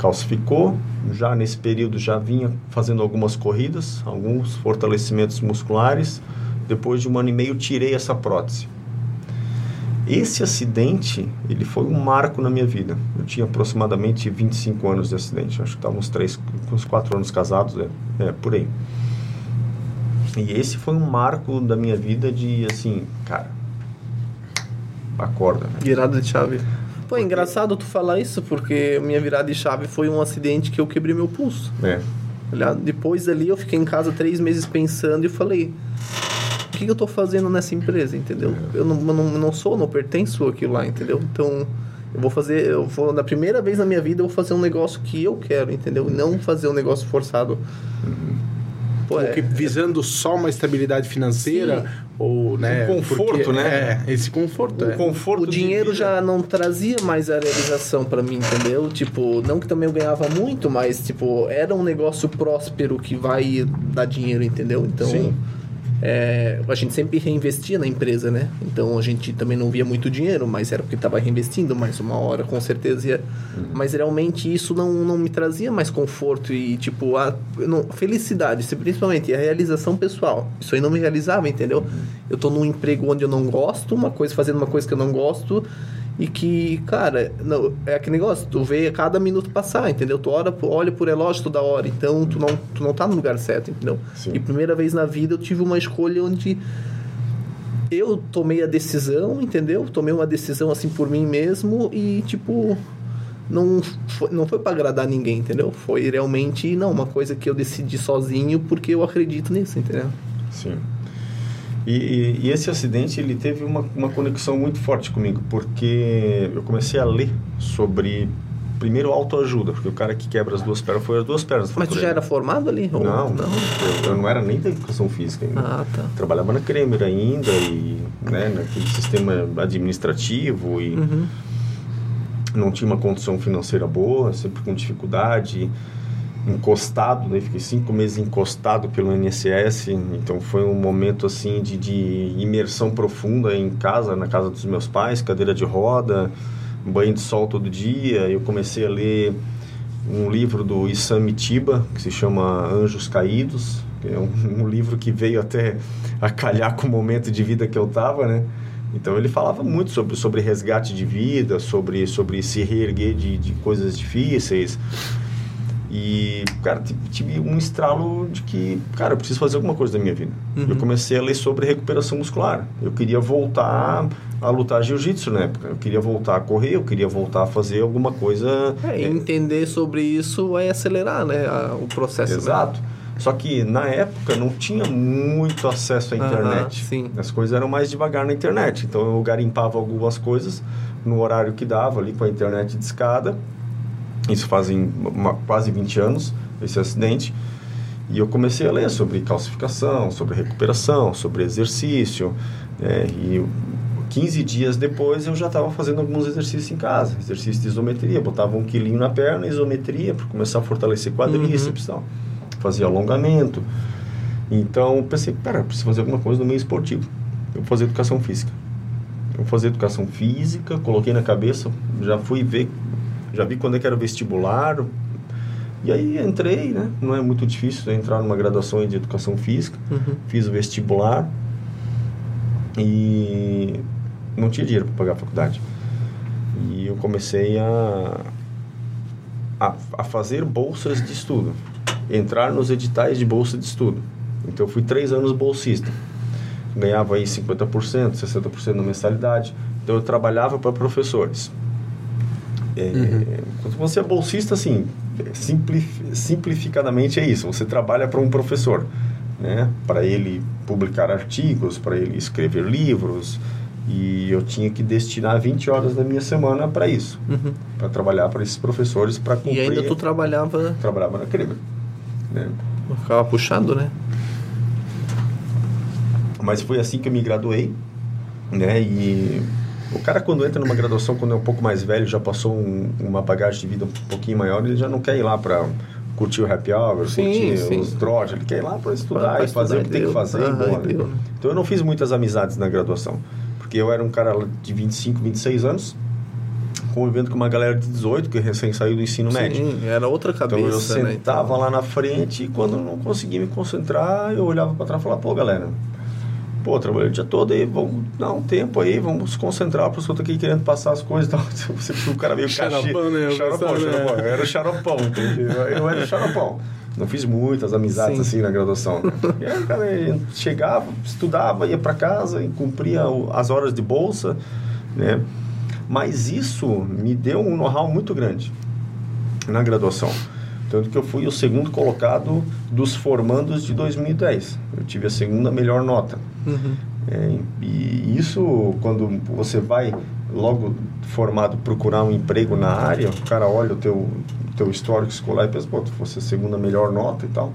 calcificou. Já nesse período já vinha fazendo algumas corridas, alguns fortalecimentos musculares. Depois de um ano e meio tirei essa prótese. Esse acidente, ele foi um marco na minha vida. Eu tinha aproximadamente 25 anos de acidente. Acho que estava uns 3, uns 4 anos casados, é, é, por aí. E esse foi um marco da minha vida de, assim, cara, acorda. Né? Virada de chave. Pô, é engraçado tu falar isso, porque minha virada de chave foi um acidente que eu quebrei meu pulso. É. Olha, Depois ali eu fiquei em casa três meses pensando e falei, o que, que eu tô fazendo nessa empresa, entendeu? Eu não, não, não sou, não pertenço àquilo lá, entendeu? Então, Eu vou fazer, eu vou, na primeira vez na minha vida, eu vou fazer um negócio que eu quero, entendeu? E não fazer um negócio forçado. Pô, é- que visando só uma estabilidade financeira, ou, né? Um conforto, porque- né? É, esse conforto. O é. conforto o dinheiro já não trazia mais a realização pra mim, entendeu? Tipo, não que também eu ganhava muito, mas tipo, era um negócio próspero que vai dar dinheiro, entendeu? Então, Sim. É, a gente sempre reinvestia na empresa, né? Então a gente também não via muito dinheiro, mas era porque estava reinvestindo mais uma hora, com certeza ia. Mas realmente isso não, não me trazia mais conforto e, tipo, a não, felicidade, principalmente a realização pessoal. Isso aí não me realizava, entendeu? Eu tô num emprego onde eu não gosto, uma coisa fazendo uma coisa que eu não gosto. E que, cara, não, é aquele negócio, tu vê a cada minuto passar, entendeu? Tu olha, olha por relógio toda hora, então tu não, tu não tá no lugar certo, entendeu? Sim. E primeira vez na vida eu tive uma escolha onde eu tomei a decisão, entendeu? Tomei uma decisão assim por mim mesmo e, tipo, não foi, não foi para agradar ninguém, entendeu? Foi realmente, não, uma coisa que eu decidi sozinho porque eu acredito nisso, entendeu? Sim. E, e- e esse acidente ele teve uma, uma conexão muito forte comigo, porque eu comecei a ler sobre, primeiro, autoajuda, porque o cara que quebra as duas pernas foi as duas pernas. Mas tu já era formado ali? Ou- Não, não. Eu, eu não era nem da educação física ainda. Ah, tá. Trabalhava na Kremer ainda, e né, naquele sistema administrativo, e Uhum. não tinha uma condição financeira boa, sempre com dificuldade, encostado, né? Fiquei cinco meses encostado pelo INSS, então foi um momento assim de, de imersão profunda em casa, na casa dos meus pais, cadeira de roda, banho de sol todo dia. Eu comecei a ler um livro do Issam Mitiba, que se chama Anjos Caídos, que é um, um livro que veio até a calhar com o momento de vida que eu estava, né? Então ele falava muito sobre, sobre resgate de vida, sobre, sobre se reerguer de, de coisas difíceis. E, cara, t- tive um estralo de que, cara, eu preciso fazer alguma coisa da minha vida. Uhum. Eu comecei a ler sobre recuperação muscular. Eu queria voltar a lutar jiu-jitsu na época. Eu queria voltar a correr, eu queria voltar a fazer alguma coisa. É, entender sobre isso vai acelerar, né, a- o processo. né? Exato. Só que na época não tinha muito acesso à internet. sim. As coisas eram mais devagar na internet. Então eu garimpava algumas coisas no horário que dava ali com a internet de escada. Isso fazem uma- quase 20 anos, esse acidente. E eu comecei a ler sobre calcificação, sobre recuperação, sobre exercício. né? E 15 dias depois eu já estava fazendo alguns exercícios em casa. Exercício de isometria. Botava um quilinho na perna, isometria, para começar a fortalecer quadríceps e tal. Fazia alongamento. Então pensei, pera, preciso fazer alguma coisa no meio esportivo. Eu vou fazer educação física. Eu vou fazer educação física, coloquei na cabeça, já fui ver, já vi quando é que era vestibular. E aí entrei, né? Não é muito difícil entrar numa graduação de educação física. Uhum. Fiz o vestibular e não tinha dinheiro para pagar a faculdade. E eu comecei a, a, a fazer bolsas de estudo, entrar nos editais de bolsa de estudo. Então eu fui três anos bolsista. Ganhava aí 50%, 60% na mensalidade. Então eu trabalhava para professores. É, Quando você é bolsista, assim, simplif- simplificadamente é isso. Você trabalha para um professor, né? Para ele publicar artigos, para ele escrever livros. E eu tinha que destinar 20 horas da minha semana para isso. Uhum. Para trabalhar para esses professores, para cumprir... E ainda tu trabalhava, Trabalhava na Cremer. Né? ficava puxado, né? Mas foi assim que eu me graduei, né? E o cara quando entra numa graduação, quando é um pouco mais velho, já passou um- uma bagagem de vida um pouquinho maior, ele já não quer ir lá para curtir o happy hour, Sim, curtir sim. os trotes, ele quer ir lá para estudar Pra e fazer estudar o que e tem que deu. fazer. Ah, e deu, né? Então eu não fiz muitas amizades na graduação, porque eu era um cara de 25, 26 anos, convivendo com uma galera de 18 que recém saiu do ensino médio. Sim, era outra Então eu cabeça, né? sentava lá na frente e quando não conseguia me concentrar, eu olhava para trás e falava, pô, galera, pô, trabalhei o dia todo aí, vamos dar um tempo aí, vamos se concentrar, porque eu tô aqui querendo passar as coisas e tal. Você o cara meio Xaropão, né? Xaropão, né? xaropão. Eu era o xaropão, entende? Eu era o xaropão. Não fiz muitas amizades Sim. assim na graduação. né? E aí, cara, chegava, estudava, ia para casa e cumpria o- as horas de bolsa, né? Mas isso me deu um know-how muito grande na graduação. Tanto que eu fui o segundo colocado dos formandos de 2010. Eu tive a segunda melhor nota. Uhum. É, e isso, quando você vai logo formado, procurar um emprego na área, o cara olha o teu, teu histórico escolar e pensa, pô, tu fosse a segunda melhor nota e tal.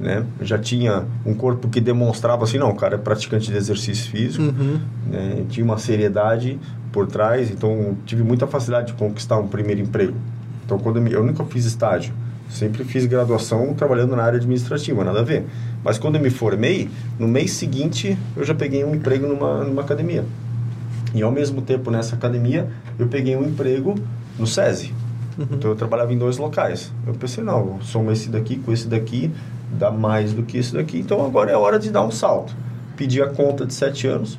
Né? Já tinha um corpo que demonstrava assim, não, o cara é praticante de exercício físico, Uhum. né? tinha uma seriedade por trás, então tive muita facilidade de conquistar um primeiro emprego. Então, quando eu, me, eu nunca fiz estágio, sempre fiz graduação trabalhando na área administrativa, nada a ver. Mas quando eu me formei, no mês seguinte eu já peguei um emprego numa, numa academia. E ao mesmo tempo nessa academia eu peguei um emprego no SESI. Então eu trabalhava em dois locais. Eu pensei, não, eu somo esse daqui com esse daqui, dá mais do que esse daqui, então agora é hora de dar um salto. Pedi a conta de sete anos,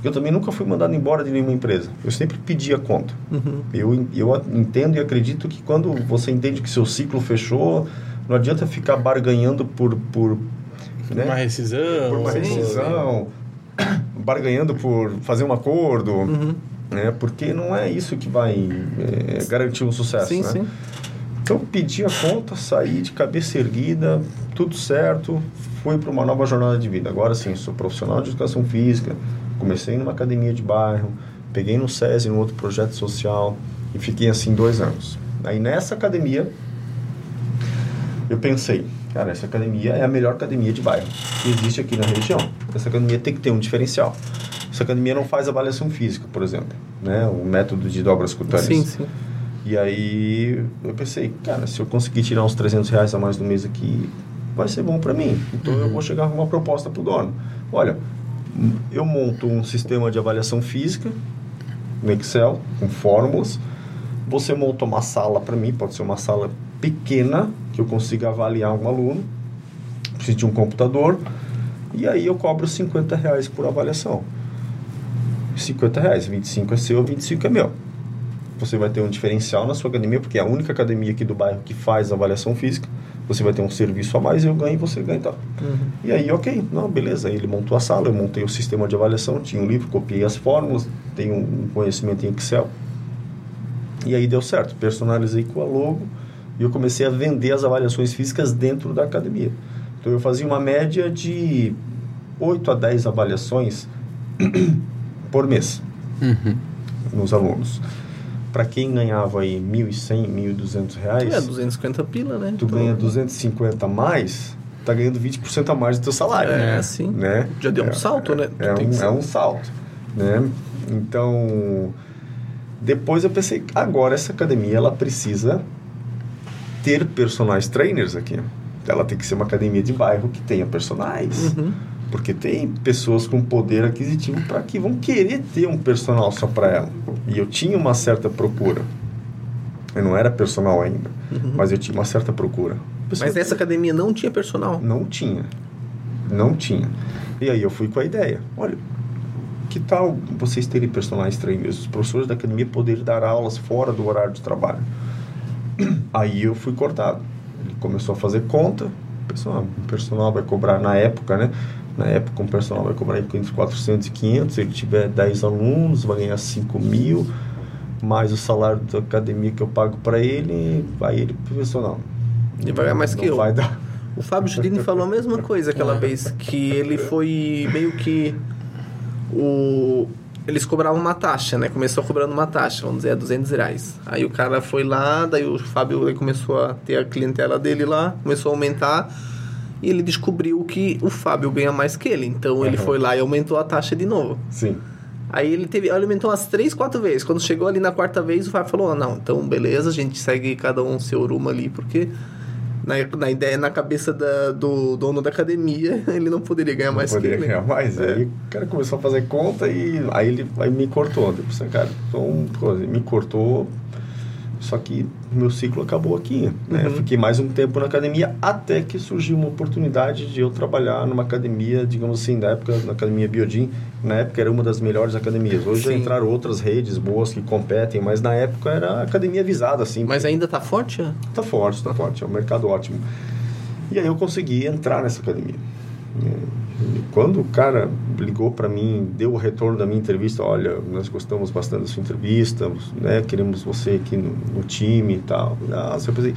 porque eu também nunca fui mandado embora de nenhuma empresa. Eu sempre pedi a conta. Uhum. Eu, eu entendo e acredito que quando você entende que seu ciclo fechou, não adianta ficar barganhando por... por né? Uma rescisão. por uma rescisão, barganhando por fazer um acordo, Uhum. né? Porque não é isso que vai é, garantir um sucesso, Sim, né? sim. Então pedi a conta, saí de cabeça erguida, tudo certo, fui para uma nova jornada de vida. Agora sim, sou profissional de educação física, comecei numa academia de bairro, peguei no SESI, num outro projeto social e fiquei assim dois anos. Aí nessa academia eu pensei, cara, essa academia é a melhor academia de bairro que existe aqui na região. Essa academia tem que ter um diferencial. Essa academia não faz avaliação física, por exemplo, né? O método de dobras cutâneas. Sim, sim. E aí eu pensei, cara, se eu conseguir tirar uns 300 reais a mais no mês aqui, vai ser bom para mim. Então eu vou chegar com uma proposta pro dono. Olha, eu monto um sistema de avaliação física no Excel, com fórmulas. Você monta uma sala para mim, pode ser uma sala pequena, que eu consiga avaliar um aluno. Preciso de um computador. E aí eu cobro 50 reais por avaliação. 50 reais, 25 é seu, 25 é meu você vai ter um diferencial na sua academia, porque é a única academia aqui do bairro que faz avaliação física. Você vai ter um serviço a mais, eu ganho e você ganha e tal. E aí, ok, não, beleza. Aí ele montou a sala, eu montei o sistema de avaliação, tinha um livro, copiei as fórmulas, tenho um conhecimento em Excel. E aí deu certo, personalizei com a logo e eu comecei a vender as avaliações físicas dentro da academia. Então eu fazia uma média de 8 a 10 avaliações por mês nos alunos. Para quem ganhava aí 1.100, 1.200 reais, É, 250 pila, né? tu ganha 250 a mais, tá ganhando 20% a mais do teu salário. É, sim. Né? Já deu um É- salto, né? É, Tu tem um, que é um salto, né? Então, depois eu pensei, agora essa academia, ela precisa ter personagens trainers aqui. Ela tem que ser uma academia de bairro que tenha personagens. Uhum. Porque tem pessoas com poder aquisitivo para que vão querer ter um personal só para ela. E eu tinha uma certa procura. Eu não era personal ainda, mas eu tinha uma certa procura. Uhum. Mas essa academia não tinha personal. Não tinha. Não tinha. E aí eu fui com a ideia. Olha, que tal vocês terem personagens trainers? Os professores da academia poderem dar aulas fora do horário de trabalho. Aí eu fui cortado. Ele começou a fazer conta. Pensou, ah, o personal vai cobrar na época, né? Na época, um personal vai cobrar entre 400 e 500. Se ele tiver 10 alunos, vai ganhar 5 mil. Mais o salário da academia que eu pago para ele. Aí ele não. Ele vai ganhar mais não que eu. Vai dar. O Fábio Giurini falou a mesma coisa aquela vez, que ele foi meio que o eles cobravam uma taxa, né? Começou cobrando uma taxa, vamos dizer, 200 reais. Aí o cara foi lá, daí o Fábio começou a ter a clientela dele lá, começou a aumentar e ele descobriu que o Fábio ganha mais que ele. Então ele Uhum. foi lá e aumentou a taxa de novo. Sim. Aí ele teve, ele aumentou umas três, quatro vezes. Quando chegou ali na quarta vez, o Fábio falou: "Ah, "Não, então beleza, a gente segue cada um seu rumo ali, porque na, na ideia, na cabeça da- do dono da academia, ele não poderia ganhar mais poderia que ele. ganhar mais. É. Aí o cara começou a fazer conta e aí ele aí me cortou. Pensei, cara, então, ele me cortou, só que o meu ciclo acabou aqui. Né? Uhum. Fiquei mais um tempo na academia até que surgiu uma oportunidade de eu trabalhar numa academia, digamos assim, da época, na academia Biodin. Na época era uma das melhores academias. Hoje já Sim. entraram outras redes boas que competem, mas na época era a academia visada, assim. Mas ainda tá forte? ó? Tá forte, tá forte. É um mercado ótimo. E aí eu consegui entrar nessa academia. Quando o cara ligou para mim, deu o retorno da minha entrevista, olha, nós gostamos bastante da sua entrevista, né? Queremos você aqui no, no time e tal. Nossa, eu pensei,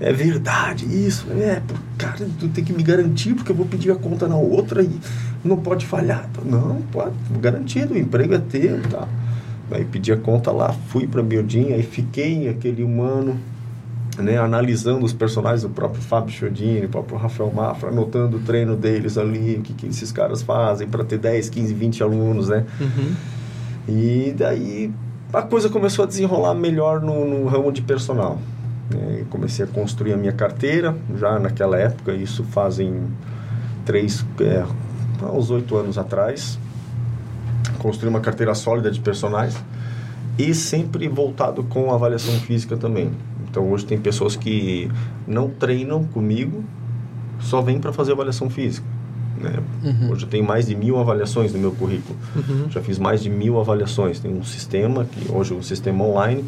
é verdade isso, é, cara, tu tem que me garantir porque eu vou pedir a conta na outra e não pode falhar. Não, pode, garantido, o emprego é teu tal. Aí pedi a conta lá, fui para Biodin, aí fiquei aquele um ano né, analisando os personagens do próprio Fábio Chiodini, do próprio Rafael Mafra, anotando o treino deles ali, o que, que esses caras fazem para ter 10, 15, 20 alunos, né? Uhum. E daí a coisa começou a desenrolar melhor no, no ramo de personal. Né? Comecei a construir a minha carteira, já naquela época, isso fazem três, é, uns oito anos atrás. Construí uma carteira sólida de personagens e sempre voltado com avaliação física também. Então hoje tem pessoas que não treinam comigo, só vêm para fazer avaliação física. Né? Uhum. Hoje eu tenho mais de mil avaliações no meu currículo. Uhum. Já fiz mais de mil avaliações. Tem um sistema, que hoje é um sistema online,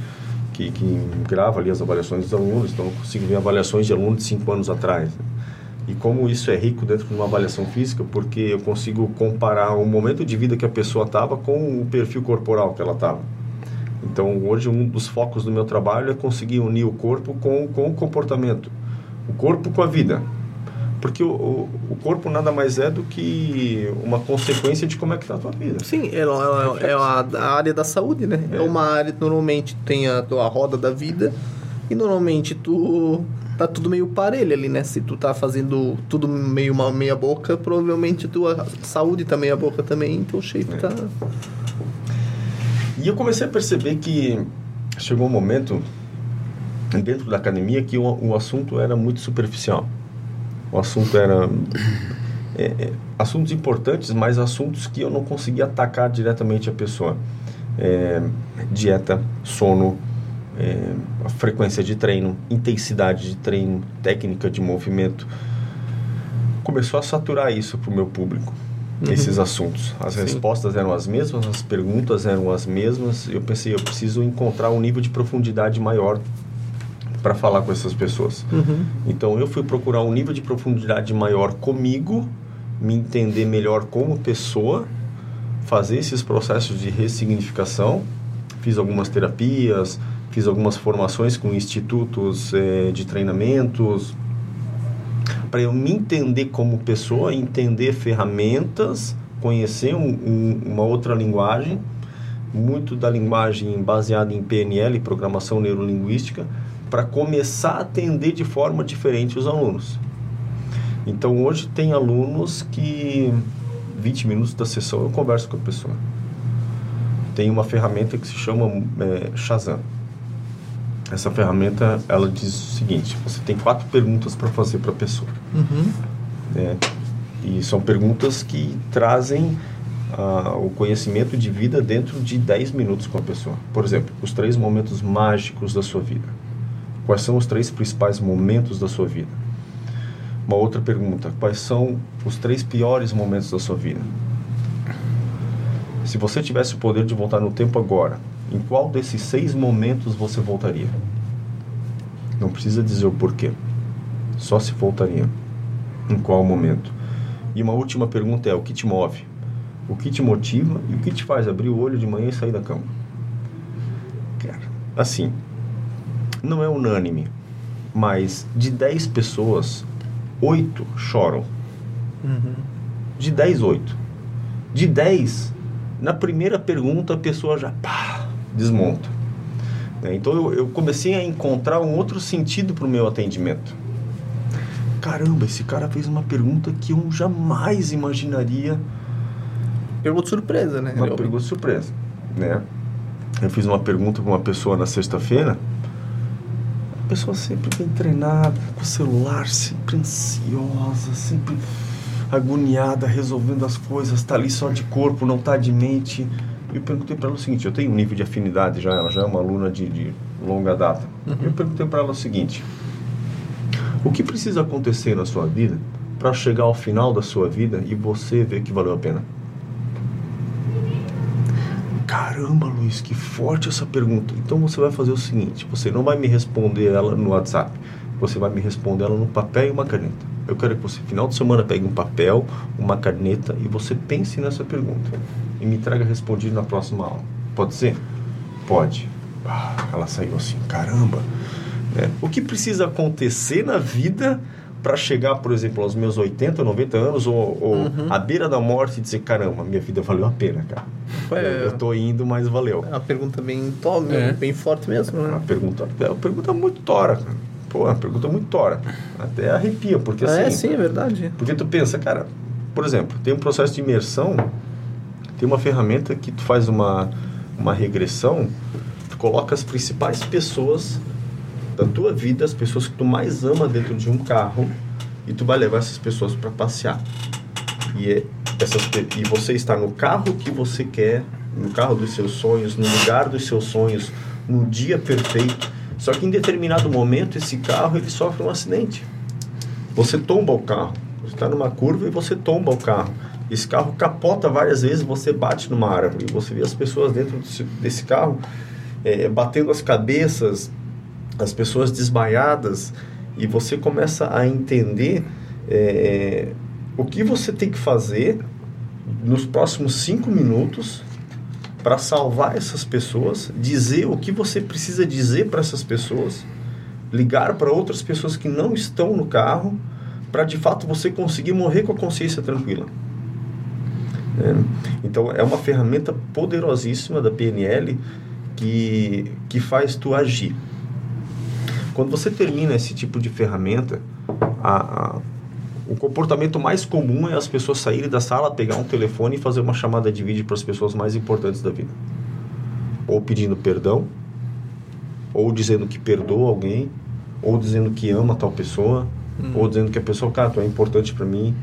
que, que grava ali as avaliações dos alunos. Então eu consigo ver avaliações de alunos de cinco anos atrás. E como isso é rico dentro de uma avaliação física, porque eu consigo comparar o momento de vida que a pessoa estava com o perfil corporal que ela estava. Então, hoje, um dos focos do meu trabalho é conseguir unir o corpo com, com o comportamento, o corpo com a vida. Porque o, o, o corpo nada mais é do que uma consequência de como é que está a tua vida. Sim, é, é, é a, a, área da saúde, né? É. é uma área que normalmente tem a tua roda da vida e normalmente tu tá tudo meio parelho ali, né? Se tu tá fazendo tudo meio uma meia boca, provavelmente tua saúde tá meia boca também, então o shape é. tá e eu comecei a perceber que chegou um momento dentro da academia que o, o assunto era muito superficial. O assunto era é, é, assuntos importantes, mas assuntos que eu não conseguia atacar diretamente a pessoa. É, dieta, sono, é, a frequência de treino, intensidade de treino, técnica de movimento. Começou a saturar isso para o meu público uhum. esses assuntos. As Sim. respostas eram as mesmas, as perguntas eram as mesmas. Eu pensei, eu preciso encontrar um nível de profundidade maior para falar com essas pessoas. Uhum. Então eu fui procurar um nível de profundidade maior comigo, me entender melhor como pessoa, fazer esses processos de ressignificação. Fiz algumas terapias, fiz algumas formações com institutos eh, de treinamentos, para eu me entender como pessoa, entender ferramentas, conhecer um, um, uma outra linguagem, muito da linguagem baseada em PNL, programação neurolinguística, para começar a atender de forma diferente os alunos. Então hoje tem alunos que 20 minutos da sessão eu converso com a pessoa. Tem uma ferramenta que se chama é, Shazam essa ferramenta, ela diz o seguinte: você tem quatro perguntas para fazer para a pessoa. Uhum. É, e são perguntas que trazem uh, o conhecimento de vida dentro de 10 minutos com a pessoa. Por exemplo, os três momentos mágicos da sua vida. Quais são os três principais momentos da sua vida? Uma outra pergunta: quais são os três piores momentos da sua vida? Se você tivesse o poder de voltar no tempo agora, em qual desses seis momentos você voltaria? Não precisa dizer o porquê. Só se voltaria. Em qual momento? E uma última pergunta é: o que te move? O que te motiva e o que te faz abrir o olho de manhã e sair da cama? Cara, assim, não é unânime, mas de 10 pessoas, 8 choram. Uhum. De 10, 8. De 10, na primeira pergunta a pessoa já pá, desmonta. Né? Então eu, eu comecei a encontrar um outro sentido para o meu atendimento. Caramba, esse cara fez uma pergunta que eu jamais imaginaria. Pergunta surpresa, né? Uma pergunta surpresa, né? Eu fiz uma pergunta para uma pessoa na sexta-feira. A pessoa sempre bem treinada, com o celular, sempre ansiosa, sempre agoniada, resolvendo as coisas, está ali só de corpo, não está de mente eu perguntei para ela o seguinte: eu tenho um nível de afinidade já, ela já é uma aluna de, de longa data. Uhum. Eu perguntei para ela o seguinte: o que precisa acontecer na sua vida para chegar ao final da sua vida e você ver que valeu a pena? Caramba, Luiz, que forte essa pergunta. Então você vai fazer o seguinte: você não vai me responder ela no WhatsApp, você vai me responder ela no papel e uma caneta. Eu quero que você, final de semana, pegue um papel, uma caneta e você pense nessa pergunta e me traga respondido na próxima aula. Pode ser? Pode. Ah, ela saiu assim, caramba. É, o que precisa acontecer na vida para chegar, por exemplo, aos meus 80, 90 anos ou, ou Uhum. à beira da morte e dizer, caramba, minha vida valeu a pena, cara. É. Eu tô indo, mas valeu. É uma pergunta bem, to- É. bem forte mesmo, É uma né? pergunta, é uma pergunta muito tora, cara. Pô, é uma pergunta muito tora. Até arrepia, porque assim... é, sim, é verdade. Porque tu pensa, cara, por exemplo, tem um processo de imersão, tem uma ferramenta que tu faz uma, uma regressão, tu coloca as principais pessoas da tua vida, as pessoas que tu mais ama dentro de um carro, e tu vai levar essas pessoas para passear. E, é essas, e você está no carro que você quer, no carro dos seus sonhos, no lugar dos seus sonhos, no dia perfeito. Só que em determinado momento esse carro ele sofre um acidente. Você tomba o carro. Você está numa curva e você tomba o carro. Esse carro capota várias vezes, você bate numa árvore. Você vê as pessoas dentro desse, carro eh, batendo as cabeças, as pessoas desmaiadas, e você começa a entender eh, o que você tem que fazer nos próximos cinco minutos para salvar essas pessoas, dizer o que você precisa dizer para essas pessoas, ligar para outras pessoas que não estão no carro, para de fato você conseguir morrer com a consciência tranquila. É. Então é uma ferramenta poderosíssima da PNL que, que faz tu agir. Quando você termina esse tipo de ferramenta, a, a, o comportamento mais comum é as pessoas saírem da sala, pegar um telefone e fazer uma chamada de vídeo para as pessoas mais importantes da vida. Ou pedindo perdão, ou dizendo que perdoa alguém, ou dizendo que ama tal pessoa, ou dizendo que a pessoa, cara, tu é importante para mim,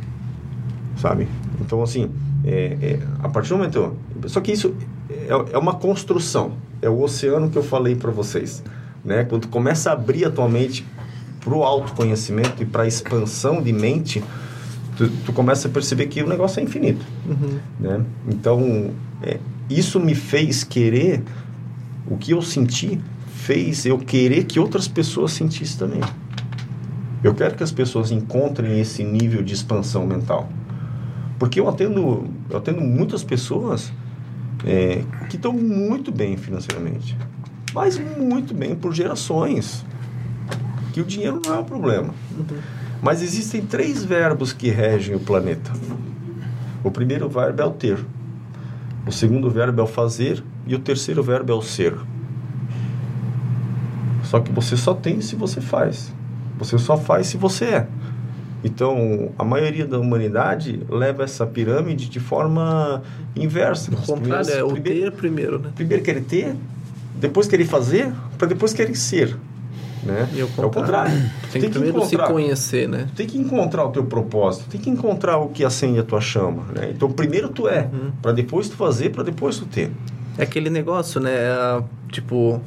sabe? Então, assim, é, é, a partir do momento. Só que isso é, é uma construção, é o oceano que eu falei para vocês. Né? Quando tu começa a abrir a tua mente para o autoconhecimento e para a expansão de mente, tu, tu começa a perceber que o negócio é infinito. Uhum. Né? Então, é, isso me fez querer, o que eu senti, fez eu querer que outras pessoas sentissem também. Eu quero que as pessoas encontrem esse nível de expansão mental. Porque eu atendo, eu atendo muitas pessoas é, que estão muito bem financeiramente, mas muito bem por gerações. Que o dinheiro não é o problema. Mas existem três verbos que regem o planeta. O primeiro verbo é o ter. O segundo verbo é o fazer. E o terceiro verbo é o ser. Só que você só tem se você faz. Você só faz se você é. Então, a maioria da humanidade leva essa pirâmide de forma inversa. O contrário é o primeiro, ter primeiro, né? primeiro querer ter, depois querer fazer, para depois querer ser. Né? E é o contrário. Tu Tem que primeiro se encontrar- conhecer, né? Tu tem que encontrar o teu propósito, tem que encontrar o que acende a tua chama, né? Então primeiro tu é, Uhum. para depois tu fazer, para depois tu ter. É aquele negócio, né? É, Tipo,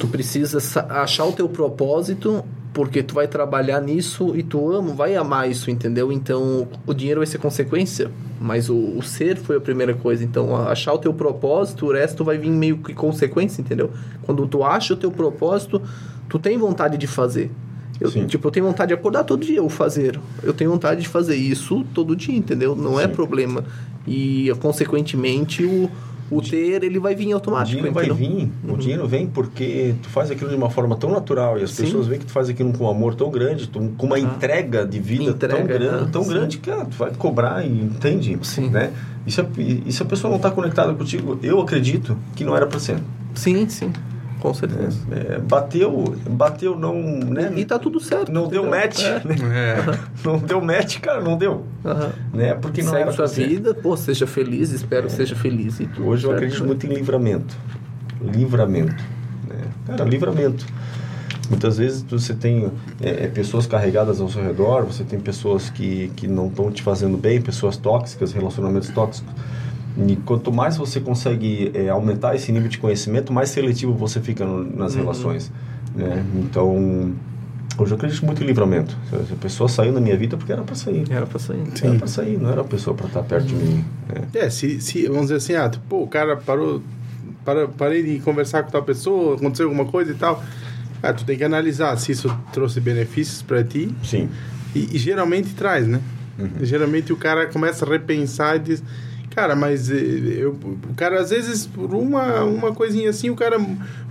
tu precisa sa- achar o teu propósito porque tu vai trabalhar nisso e tu ama, vai amar isso, entendeu? Então, o dinheiro vai ser consequência, mas o, o ser foi a primeira coisa. Então, achar o teu propósito, o resto vai vir meio que consequência, entendeu? Quando tu acha o teu propósito, tu tem vontade de fazer. Eu, Sim. tipo, eu tenho vontade de acordar todo dia, eu fazer. Eu tenho vontade de fazer isso todo dia, entendeu? Não é Sim. problema. E, consequentemente, o, o ter, ele vai vir O automático, dinheiro vai vir, o dinheiro vem porque tu faz aquilo de uma forma tão natural e as Sim. pessoas veem que tu faz aquilo com um amor tão grande, tu- com uma entrega de vida tão Entrega, grande, ah, tão sim. grande que ah, tu vai cobrar e entende, Sim. né? E se, a, e se a pessoa não está conectada contigo, eu acredito que não era para ser. Sim, sim. Com certeza. É, bateu, bateu não, né? E tá tudo certo. não deu match, É. né? É. Não deu match, cara, não deu. Né? Porque não Segue sua vida, pô, seja feliz, espero que seja feliz. E tudo Hoje eu certo, acredito muito em livramento. Livramento. Né? Cara, livramento. Muitas vezes você tem é, é, pessoas carregadas ao seu redor, você tem pessoas que, que não estão te fazendo bem, pessoas tóxicas, relacionamentos tóxicos. E quanto mais você consegue é, aumentar esse nível de conhecimento, mais seletivo você fica no- nas Uhum. relações. Né? Então, hoje eu acredito muito em livramento. A pessoa saiu da minha vida porque era para sair. Era pra sair. Era para sair, não era a pessoa para estar perto de mim. né? É, se, se, vamos dizer assim, ah, pô, o cara parou, para, parei de conversar com tal pessoa, aconteceu alguma coisa e tal. Ah, tu tem que analisar se isso trouxe benefícios para ti Sim. e, e geralmente traz, né? Geralmente o cara começa a repensar e diz, cara, mas eh, eu, o cara às vezes por uma, uma coisinha assim o cara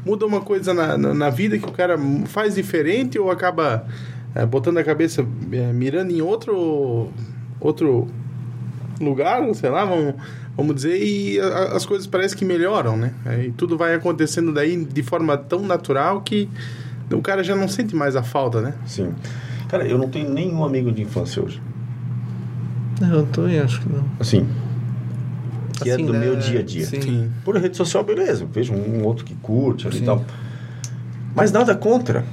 muda uma coisa na, na, na vida que o cara faz diferente ou acaba é, botando a cabeça, é, mirando em outro, outro lugar, sei lá, vamos, vamos dizer, e a, as coisas parecem que melhoram, né? E tudo vai acontecendo daí de forma tão natural que o cara já não sente mais a falta, né? Sim. Cara, eu não tenho nenhum amigo de infância hoje. Não, eu também acho que não. Assim, que é Assim, do né? meu dia a dia. Sim. Por rede social, beleza. Eu vejo um outro que curte e tal. Mas nada contra.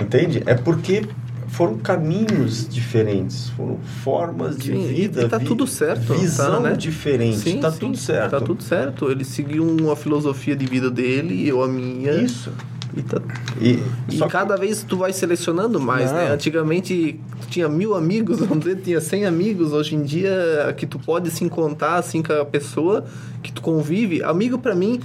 Entende? É porque foram caminhos diferentes, foram formas de Sim, e- vida. e tá vi- tudo certo, Visão tá, né? diferente. Sim, tá sim, tudo certo. Tá tudo certo. Ele seguiu a filosofia de vida dele, eu a minha. Isso. E, tá- E, e que- cada vez tu vai selecionando mais, Não. né? Antigamente tu tinha mil amigos, vamos dizer, tinha cem amigos. Hoje em dia, que tu pode se encontrar assim com a pessoa que tu convive. Amigo pra mim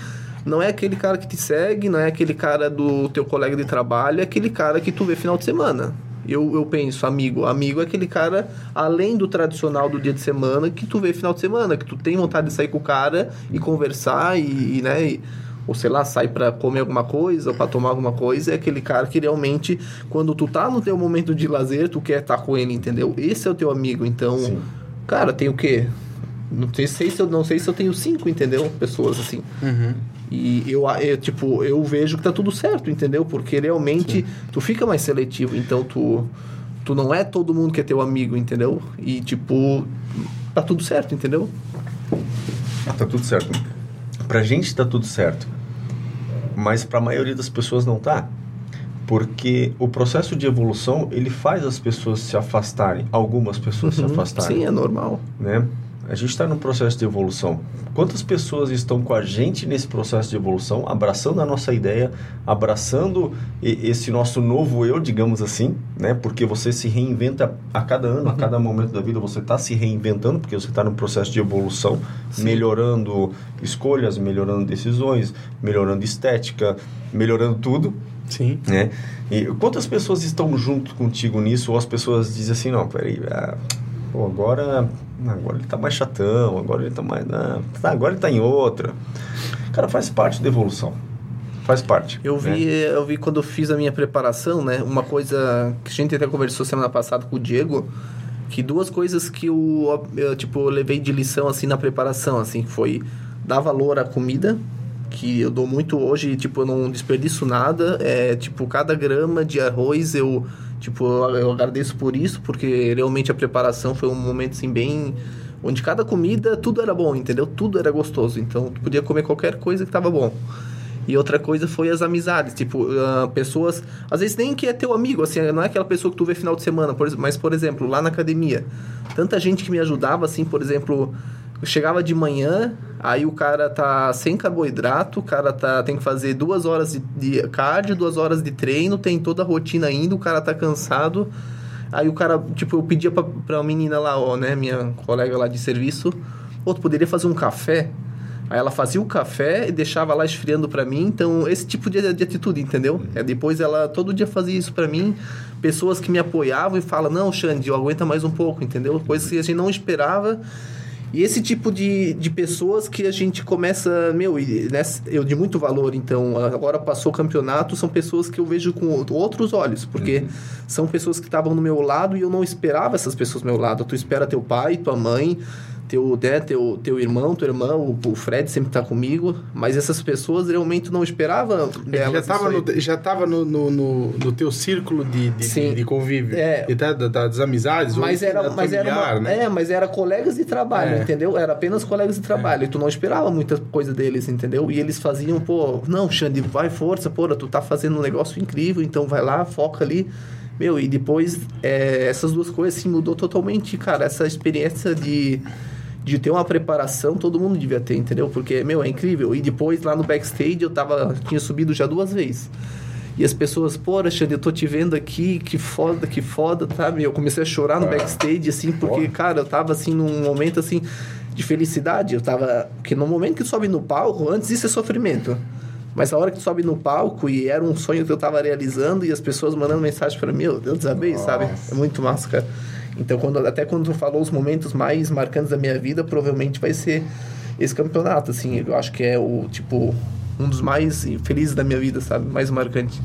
não é aquele cara que te segue, não é aquele cara do teu colega de trabalho, é aquele cara que tu vê final de semana. Eu, eu penso, amigo. Amigo é aquele cara, além do tradicional do dia de semana, que tu vê final de semana, que tu tem vontade de sair com o cara e conversar e, e, né? e- ou sei lá, sai pra comer alguma coisa ou pra tomar alguma coisa, é aquele cara que realmente, quando tu tá no teu momento de lazer, tu quer estar com ele, entendeu? Esse é o teu amigo, então, Sim. cara, tem o quê? Não sei, sei se eu não sei se eu tenho cinco, entendeu? Pessoas assim. Uhum. E eu, eu, tipo, eu vejo que tá tudo certo, entendeu? Porque realmente tu fica mais seletivo, então tu tu não é todo mundo que é teu amigo, entendeu? E tipo, tá tudo certo, entendeu? Tá tudo certo. Pra gente tá tudo certo. Mas pra maioria das pessoas não tá. Porque o processo de evolução, ele faz as pessoas se afastarem. Algumas pessoas se Uhum. afastarem. Sim, é normal. né? A gente está num processo de evolução. Quantas pessoas estão com a gente nesse processo de evolução, abraçando a nossa ideia, abraçando esse nosso novo eu, digamos assim, né? Porque você se reinventa a cada ano, a cada momento da vida, você está se reinventando, porque você está num processo de evolução, Sim. melhorando escolhas, melhorando decisões, melhorando estética, melhorando tudo Sim. né? E quantas pessoas estão junto contigo nisso? Ou as pessoas dizem assim, não, peraí, ah, pô, agora, agora ele tá mais chatão, agora ele tá mais, não, tá, agora ele tá em outra. Cara, faz parte da evolução. Faz parte. Eu né? vi, eu vi quando eu fiz a minha preparação, né? Uma coisa que a gente até conversou semana passada com o Diego, que duas coisas que eu, eu, tipo, eu levei de lição assim na preparação, assim, foi dar valor à comida, que eu dou muito hoje, tipo, eu não desperdiço nada, é, tipo, cada grama de arroz eu, tipo, eu, agradeço por isso, porque realmente a preparação foi um momento assim bem onde cada comida tudo era bom, entendeu? Tudo era gostoso, então tu podia comer qualquer coisa que tava bom. E outra coisa foi as amizades, tipo, ah, pessoas, às vezes nem que é teu amigo, assim, não é aquela pessoa que tu vê final de semana, por, mas, por exemplo, lá na academia, tanta gente que me ajudava, assim, por exemplo, chegava de manhã, aí o cara tá sem carboidrato, o cara tá, tem que fazer duas horas de, de cardio, duas horas de treino, tem toda a rotina ainda, o cara tá cansado, aí o cara, tipo, eu pedia pra, pra menina lá, ó, né, minha colega lá de serviço, Pô, tu poderia fazer um café? Aí ela fazia o café e deixava lá esfriando pra mim. Então, esse tipo de, de atitude, entendeu? É, depois ela todo dia fazia isso pra mim. Pessoas que me apoiavam e falam, não, Xande, aguenta mais um pouco, entendeu? Coisas que a gente não esperava. E esse tipo de, de pessoas que a gente começa, meu, e eu de muito valor, então, agora passou o campeonato, são pessoas que eu vejo com outros olhos, porque são pessoas que estavam do meu lado e eu não esperava essas pessoas do meu lado. Tu espera teu pai, tua mãe, teu, né, teu, teu irmão, tua irmã, o, o Fred sempre tá comigo, mas essas pessoas realmente não esperava É delas já estava no, já tava no, no, no, no teu círculo de, de, de, convívio. É. E tá, da- das amizades. ou Mas enfim, era, da mas era familiar, uma, né? é, mas era colegas de trabalho, É. entendeu? Era apenas colegas de trabalho. E tu não esperava muita coisa deles, entendeu? E eles faziam, pô, não, Xande, vai força, porra, tu tá fazendo um negócio incrível, então vai lá, foca ali. Meu, e depois é, essas duas coisas assim mudou totalmente, cara. Essa experiência de, de ter uma preparação, todo mundo devia ter, entendeu? Porque, meu, é incrível. E depois lá no backstage eu tava, tinha subido já duas vezes. E as pessoas, pô, Alexandre, eu tô te vendo aqui, que foda, que foda, sabe? Eu comecei a chorar no backstage, assim, porque, cara, eu tava, assim, num momento, assim, de felicidade. Eu tava... Porque no momento que tu sobe no palco, antes isso é sofrimento. Mas a hora que tu sobe no palco e era um sonho que eu tava realizando e as pessoas mandando mensagem pra mim, meu Deus, desabei, sabe? É muito massa, cara. Então, quando, até quando tu falou os momentos mais marcantes da minha vida, provavelmente vai ser esse campeonato, assim. Eu acho que é o, tipo, um dos mais felizes da minha vida, sabe? Mais marcante.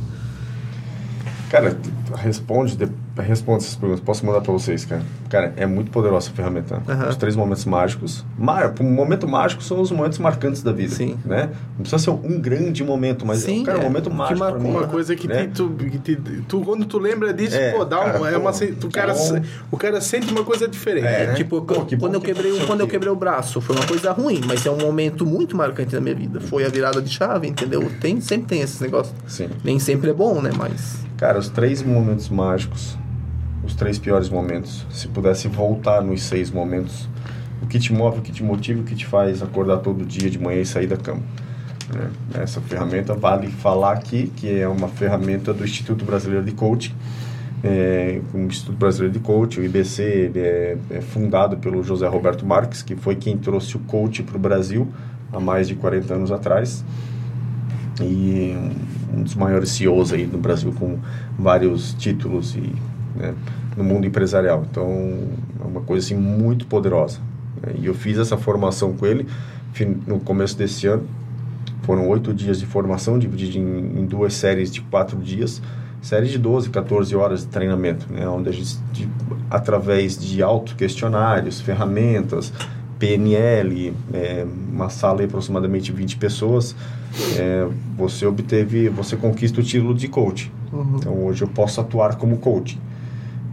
Cara, responde, responde essas perguntas. Posso mandar para vocês, cara. Cara, é muito poderosa essa ferramenta. Aham. Os três momentos mágicos. Mar, um momento mágico são os momentos marcantes da vida. Sim. Né? Não precisa ser um grande momento, mas Sim, cara, é. um momento Que mágico marcou mim. Uma coisa que, né? te- tu, que te- tu, quando tu lembra disso, É, pô, dá um, cara, é uma, pô, sen- o, cara, o cara sente uma coisa diferente, É, né? Tipo, Pô, que quando, eu que quebrei, aconteceu quando eu quebrei o braço, foi uma coisa ruim, mas é um momento muito marcante da minha vida. Foi a virada de chave, entendeu? Tem, sempre tem esses negócios. Sim. Nem sempre é bom, né? Mas. Cara, os três momentos mágicos, os três piores momentos, se pudesse voltar nos seis momentos, o que te move, o que te motiva, o que te faz acordar todo dia de manhã e sair da cama. né? Essa ferramenta vale falar aqui que é uma ferramenta do Instituto Brasileiro de Coaching. É, o Instituto Brasileiro de Coaching, o IBC, é, é fundado pelo José Roberto Marques, que foi quem trouxe o coach para o Brasil há mais de 40 anos atrás e um dos maiores CEOs aí no Brasil com vários títulos e né, no mundo empresarial. Então é uma coisa assim muito poderosa. né? E eu fiz essa formação com ele no começo desse ano. Foram oito dias de formação, dividido em, em duas séries de quatro dias. Série de 12, 14 horas de treinamento, né? onde a gente, de- através de autoquestionários, ferramentas, PNL, é, uma sala de aproximadamente 20 pessoas, é, você obteve, você conquista o título de coach. Então hoje eu posso atuar como coach,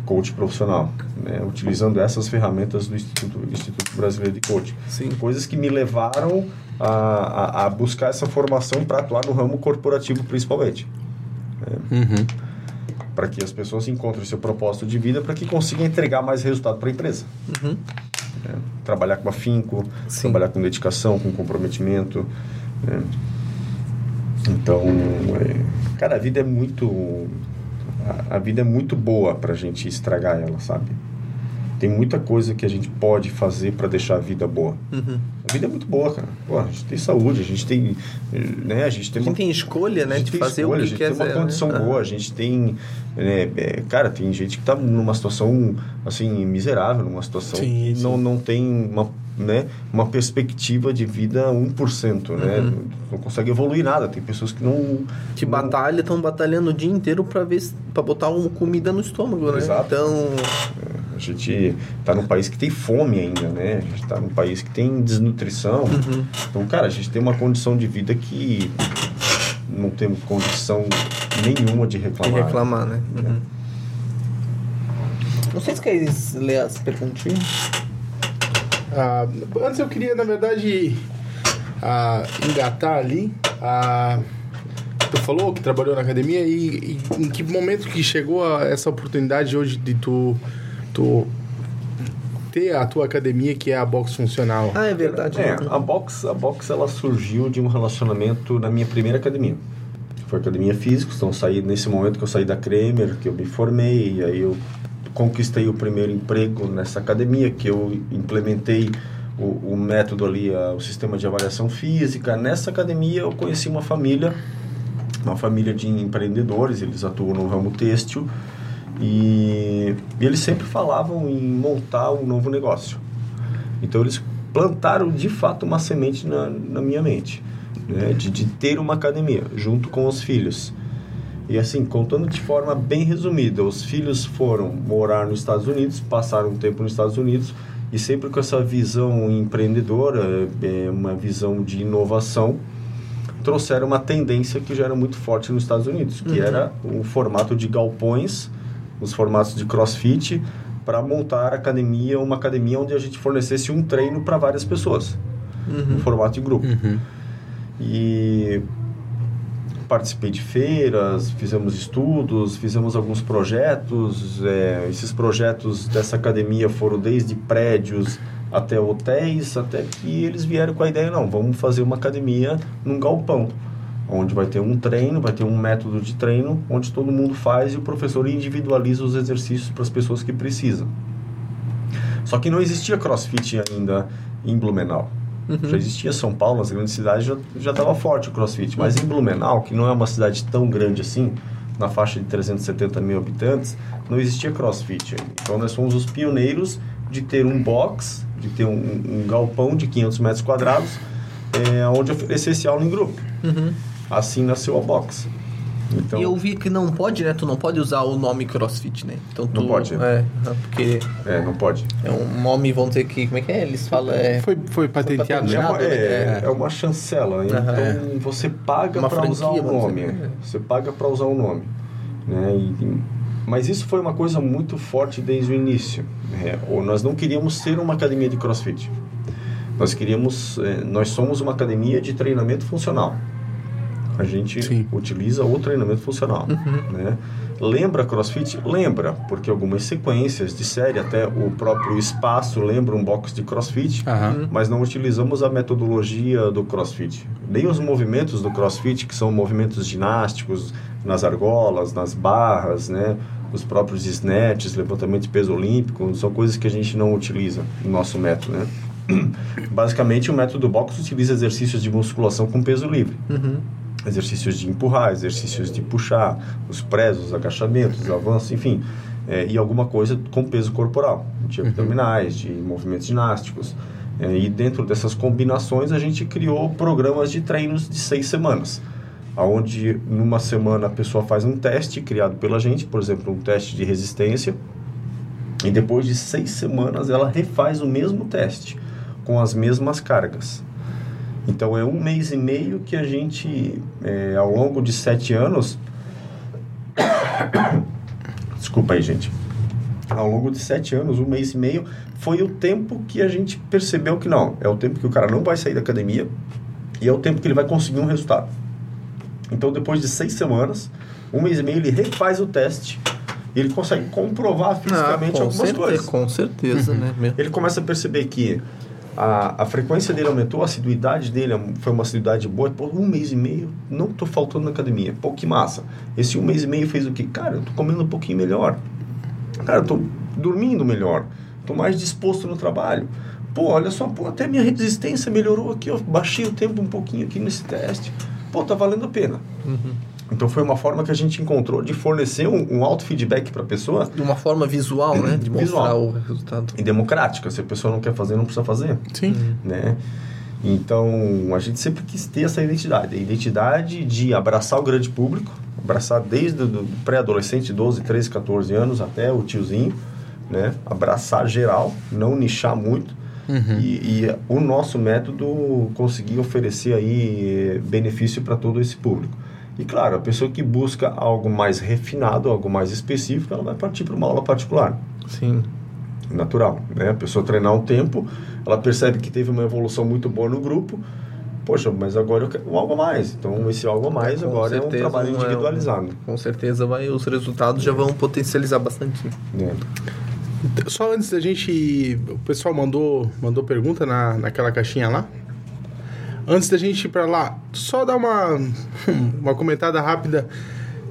coach profissional, né? utilizando essas ferramentas do Instituto, Instituto Brasileiro de Coaching. Sim. Coisas que me levaram a, a, a buscar essa formação para atuar no ramo corporativo principalmente Uhum. para que as pessoas encontrem seu propósito de vida para que consigam entregar mais resultado para a empresa. Uhum. né? Trabalhar com afinco, Sim. trabalhar com dedicação, com comprometimento. né? Então, é, cara, a vida é muito. A, a vida é muito boa para a gente estragar ela, sabe? Tem muita coisa que a gente pode fazer para deixar a vida boa. Uhum. A vida é muito boa, cara. Pô, a gente tem saúde, a gente tem. Né, a gente tem A uma gente tem escolha, né? a gente De fazer escolha, o a que gente quer tem uma condição né? boa, a gente tem, né, é, cara, tem gente que está numa situação assim miserável, numa situação Sim, que sim. não não tem uma né, uma perspectiva de vida 1%, né? Uhum. Não consegue evoluir nada. Tem pessoas que não Que não- batalha, estão batalhando o dia inteiro pra ver pra botar uma comida no estômago, né? Exato. Então, A gente está num país que tem fome ainda, né? A gente está num país que tem desnutrição. Uhum. Então, cara, a gente tem uma condição de vida que não temos condição nenhuma de de reclamar. reclamar, né? Uhum. Não sei se queres ler as perguntinhas. Ah, antes eu queria, na verdade, ah, engatar ali. ah, tu falou que trabalhou na academia e, e em que momento que chegou a essa oportunidade hoje de tu, tu ter a tua academia que é a box funcional? Ah, é verdade. É, a box, a box ela surgiu de um relacionamento na minha primeira academia. Foi academia física, então eu saí nesse momento que eu saí da Kremer, que eu me formei, e aí eu conquistei o primeiro emprego nessa academia, que eu implementei o, o método ali, a- o sistema de avaliação física. Nessa academia eu conheci uma família, uma família de empreendedores, eles atuam no ramo têxtil, e, e eles sempre falavam em montar um novo negócio. Então eles plantaram de fato uma semente na, na minha mente, né? de, de ter uma academia junto com os filhos. E assim, contando de forma bem resumida, os filhos foram morar nos Estados Unidos, passaram um tempo nos Estados Unidos e sempre com essa visão empreendedora, é, uma visão de inovação, trouxeram uma tendência que já era muito forte nos Estados Unidos, que Uhum. era o formato de galpões, os formatos de crossfit, para montar academia, uma academia onde a gente fornecesse um treino para várias pessoas, no Uhum. formato de grupo. Uhum. E participei de feiras, fizemos estudos, fizemos alguns projetos. é, esses projetos dessa academia foram desde prédios até hotéis, até que eles vieram com a ideia, não, vamos fazer uma academia num galpão, onde vai ter um treino, vai ter um método de treino, onde todo mundo faz e o professor individualiza os exercícios para as pessoas que precisam. Só que não existia crossfit ainda em Blumenau. Já existia São Paulo, nas grandes cidades já já estava forte o CrossFit, mas em Blumenau, que não é uma cidade tão grande assim, na faixa de 370 mil habitantes, não existia CrossFit. Então nós fomos os pioneiros de ter um box, de ter um, um galpão de 500 metros quadrados, é, onde oferecesse aula em grupo. Uhum. Assim nasceu a box. Então, E eu vi que não pode, né? Tu não pode usar o nome CrossFit, né? Então tu, Não pode. É, porque é, não pode. é um nome, vamos dizer que. Como é que é? Eles falam. É, Foi, foi patenteado patenteado. já? É uma, é, é. é uma chancela, então Aham. você paga para usar o nome. dizer. Você paga para usar o nome. Né? E- mas isso foi uma coisa muito forte desde o início. né? Ou nós não queríamos ser uma academia de CrossFit. Nós queríamos, nós somos uma academia de treinamento funcional. A gente Sim. utiliza o treinamento funcional. Né? Lembra CrossFit? Lembra, porque algumas sequências de série, até o próprio espaço lembra um box de CrossFit Aham. mas não utilizamos a metodologia do CrossFit. Nem os movimentos do CrossFit, que são movimentos ginásticos nas argolas, nas barras, né? Os próprios snatches, levantamento de peso olímpico, são coisas que a gente não utiliza no nosso método, né? Basicamente, o método box utiliza exercícios de musculação com peso livre. Exercícios de empurrar, exercícios de puxar, os press, os agachamentos, os avanços, enfim. é, e alguma coisa com peso corporal, de abdominais, de movimentos ginásticos. É, e dentro dessas combinações, a gente criou programas de treinos de seis semanas. Onde numa semana a pessoa faz um teste criado pela gente, por exemplo, um teste de resistência, e depois de seis semanas ela refaz o mesmo teste com as mesmas cargas. Então é um mês e meio que a gente, é, ao longo de sete anos. Desculpa aí, gente. Ao longo de sete anos, um mês e meio, foi o tempo que a gente percebeu que não. É o tempo que o cara não vai sair da academia e é o tempo que ele vai conseguir um resultado. Então, depois de seis semanas, um mês e meio, ele refaz o teste e ele consegue comprovar fisicamente Ah, com, algumas certeza, coisas com certeza, né? Meu? ele começa a perceber que a, a frequência dele aumentou, a assiduidade dele foi uma assiduidade boa. Pô, um mês e meio, não tô faltando na academia. Pô, que massa. Esse um mês e meio fez o quê? Cara, eu comendo um pouquinho melhor. Cara, eu dormindo melhor. Tô mais disposto no trabalho. Pô, olha só, pô, até minha resistência melhorou aqui. Eu baixei o tempo um pouquinho aqui nesse teste. Pô, tá valendo a pena. Então foi uma forma que a gente encontrou de fornecer um, um alto feedback para a pessoa De uma forma visual, né? De mostrar Visual. o resultado. e democrática. Se a pessoa não quer fazer, não precisa fazer Sim. né? Então, a gente sempre quis ter essa identidade. A identidade de abraçar o grande público, abraçar desde o pré-adolescente, 12, 13, 14 anos, até o tiozinho, né? Abraçar geral, não nichar muito. E, e o nosso método conseguir oferecer aí eh, benefício para todo esse público. E claro, a pessoa que busca algo mais refinado, algo mais específico, ela vai partir para uma aula particular Sim. natural, né? A pessoa treinar um tempo, ela percebe que teve uma evolução muito boa no grupo. Poxa, mas agora eu quero algo a mais. Então, esse algo a mais Com agora é um trabalho é individualizado. Com certeza vai, os resultados já vão potencializar bastante. né? Só antes da gente. O pessoal mandou, mandou pergunta na, naquela caixinha lá. Antes da gente ir pra lá, só dar uma, uma comentada rápida.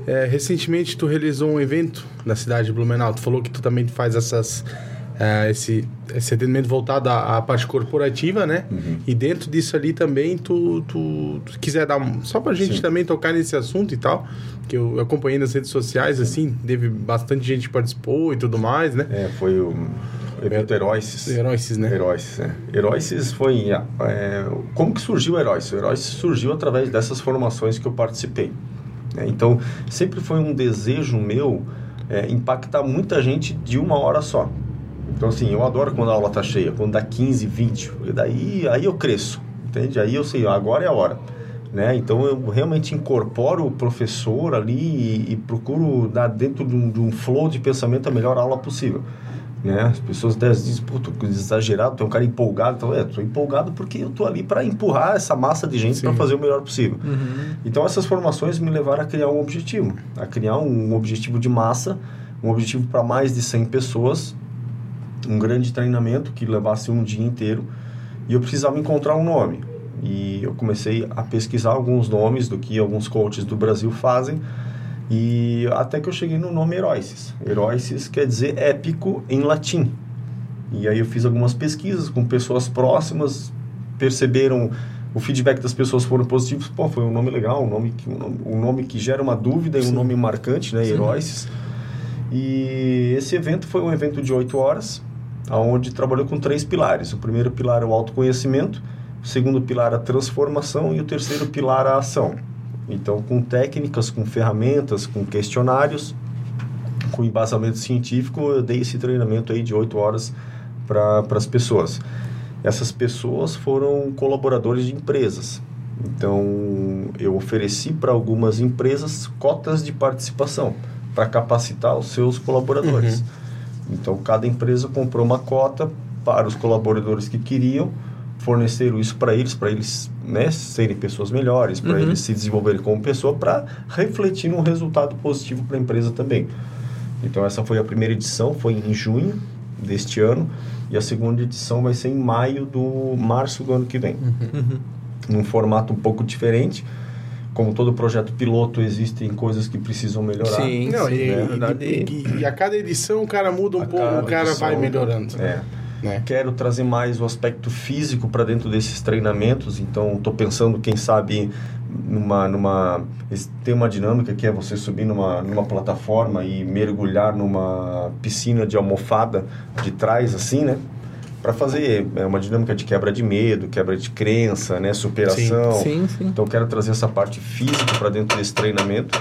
É, recentemente tu realizou um evento na cidade de Blumenau. Tu falou que tu também faz essas. é, esse, esse atendimento voltado à, à parte corporativa, né? E dentro disso ali também tu, tu, tu quiser dar um, só pra gente Sim. também tocar nesse assunto e tal, que eu acompanhei nas redes sociais, assim, teve bastante gente que participou e tudo mais, né? É, foi o evento Heróis. Heróis, né? Heróis, é. Heróis foi... é, como que surgiu o Heróis? O Heróis surgiu através dessas formações que eu participei. né? Então, sempre foi um desejo meu é, impactar muita gente de uma hora só. Então, assim, eu adoro quando a aula tá cheia, quando dá 15, 20. E daí aí eu cresço, entende? Aí eu sei, agora é a hora. Né? Então, eu realmente incorporo o professor ali e, e procuro dar dentro de um, de um flow de pensamento a melhor aula possível. Né? As pessoas até dizem, tu é exagerado, é um cara empolgado. Então, é, tô empolgado porque eu tô ali para empurrar essa massa de gente para fazer o melhor possível. Então, essas formações me levaram a criar um objetivo, a criar um objetivo de massa, um objetivo para mais de 100 pessoas, um grande treinamento que levasse um dia inteiro, e eu precisava encontrar um nome. E eu comecei a pesquisar alguns nomes do que alguns coaches do Brasil fazem, e até que eu cheguei no nome Heróis. Heróis quer dizer épico em latim. E aí eu fiz algumas pesquisas com pessoas próximas, perceberam o feedback das pessoas foram positivos. Pô, foi um nome legal, um nome que, um nome, um nome que gera uma dúvida e um nome marcante, né? Heróis. E esse evento foi um evento de oito horas, onde trabalhou com três pilares. O primeiro pilar é o autoconhecimento, o segundo pilar a transformação e o terceiro pilar a ação. Então, com técnicas, com ferramentas, com questionários, com embasamento científico, eu dei esse treinamento aí de oito horas para as pessoas. Essas pessoas foram colaboradores de empresas. Então, eu ofereci para algumas empresas cotas de participação para capacitar os seus colaboradores. Uhum. Então, cada empresa comprou uma cota para os colaboradores que queriam, forneceram isso para eles, para eles né, serem pessoas melhores, para uhum. eles se desenvolverem como pessoa, para refletir num resultado positivo para a empresa também. Então, essa foi a primeira edição, foi em junho deste ano, e a segunda edição vai ser em maio do março do ano que vem. Uhum. Num formato um pouco diferente, como todo projeto piloto, existem coisas que precisam melhorar. Sim, Não, sim e, né? e, e, a cada edição o cara muda um a pouco, o cara edição, vai melhorando. É. Né? Quero trazer mais o aspecto físico para dentro desses treinamentos, então estou pensando, quem sabe, numa, numa. Tem uma dinâmica que é você subir numa, numa plataforma e mergulhar numa piscina de almofada de trás, assim, né? para fazer é uma dinâmica de quebra de medo, quebra de crença, né, superação. Sim, sim, sim. Então quero trazer essa parte física para dentro desse treinamento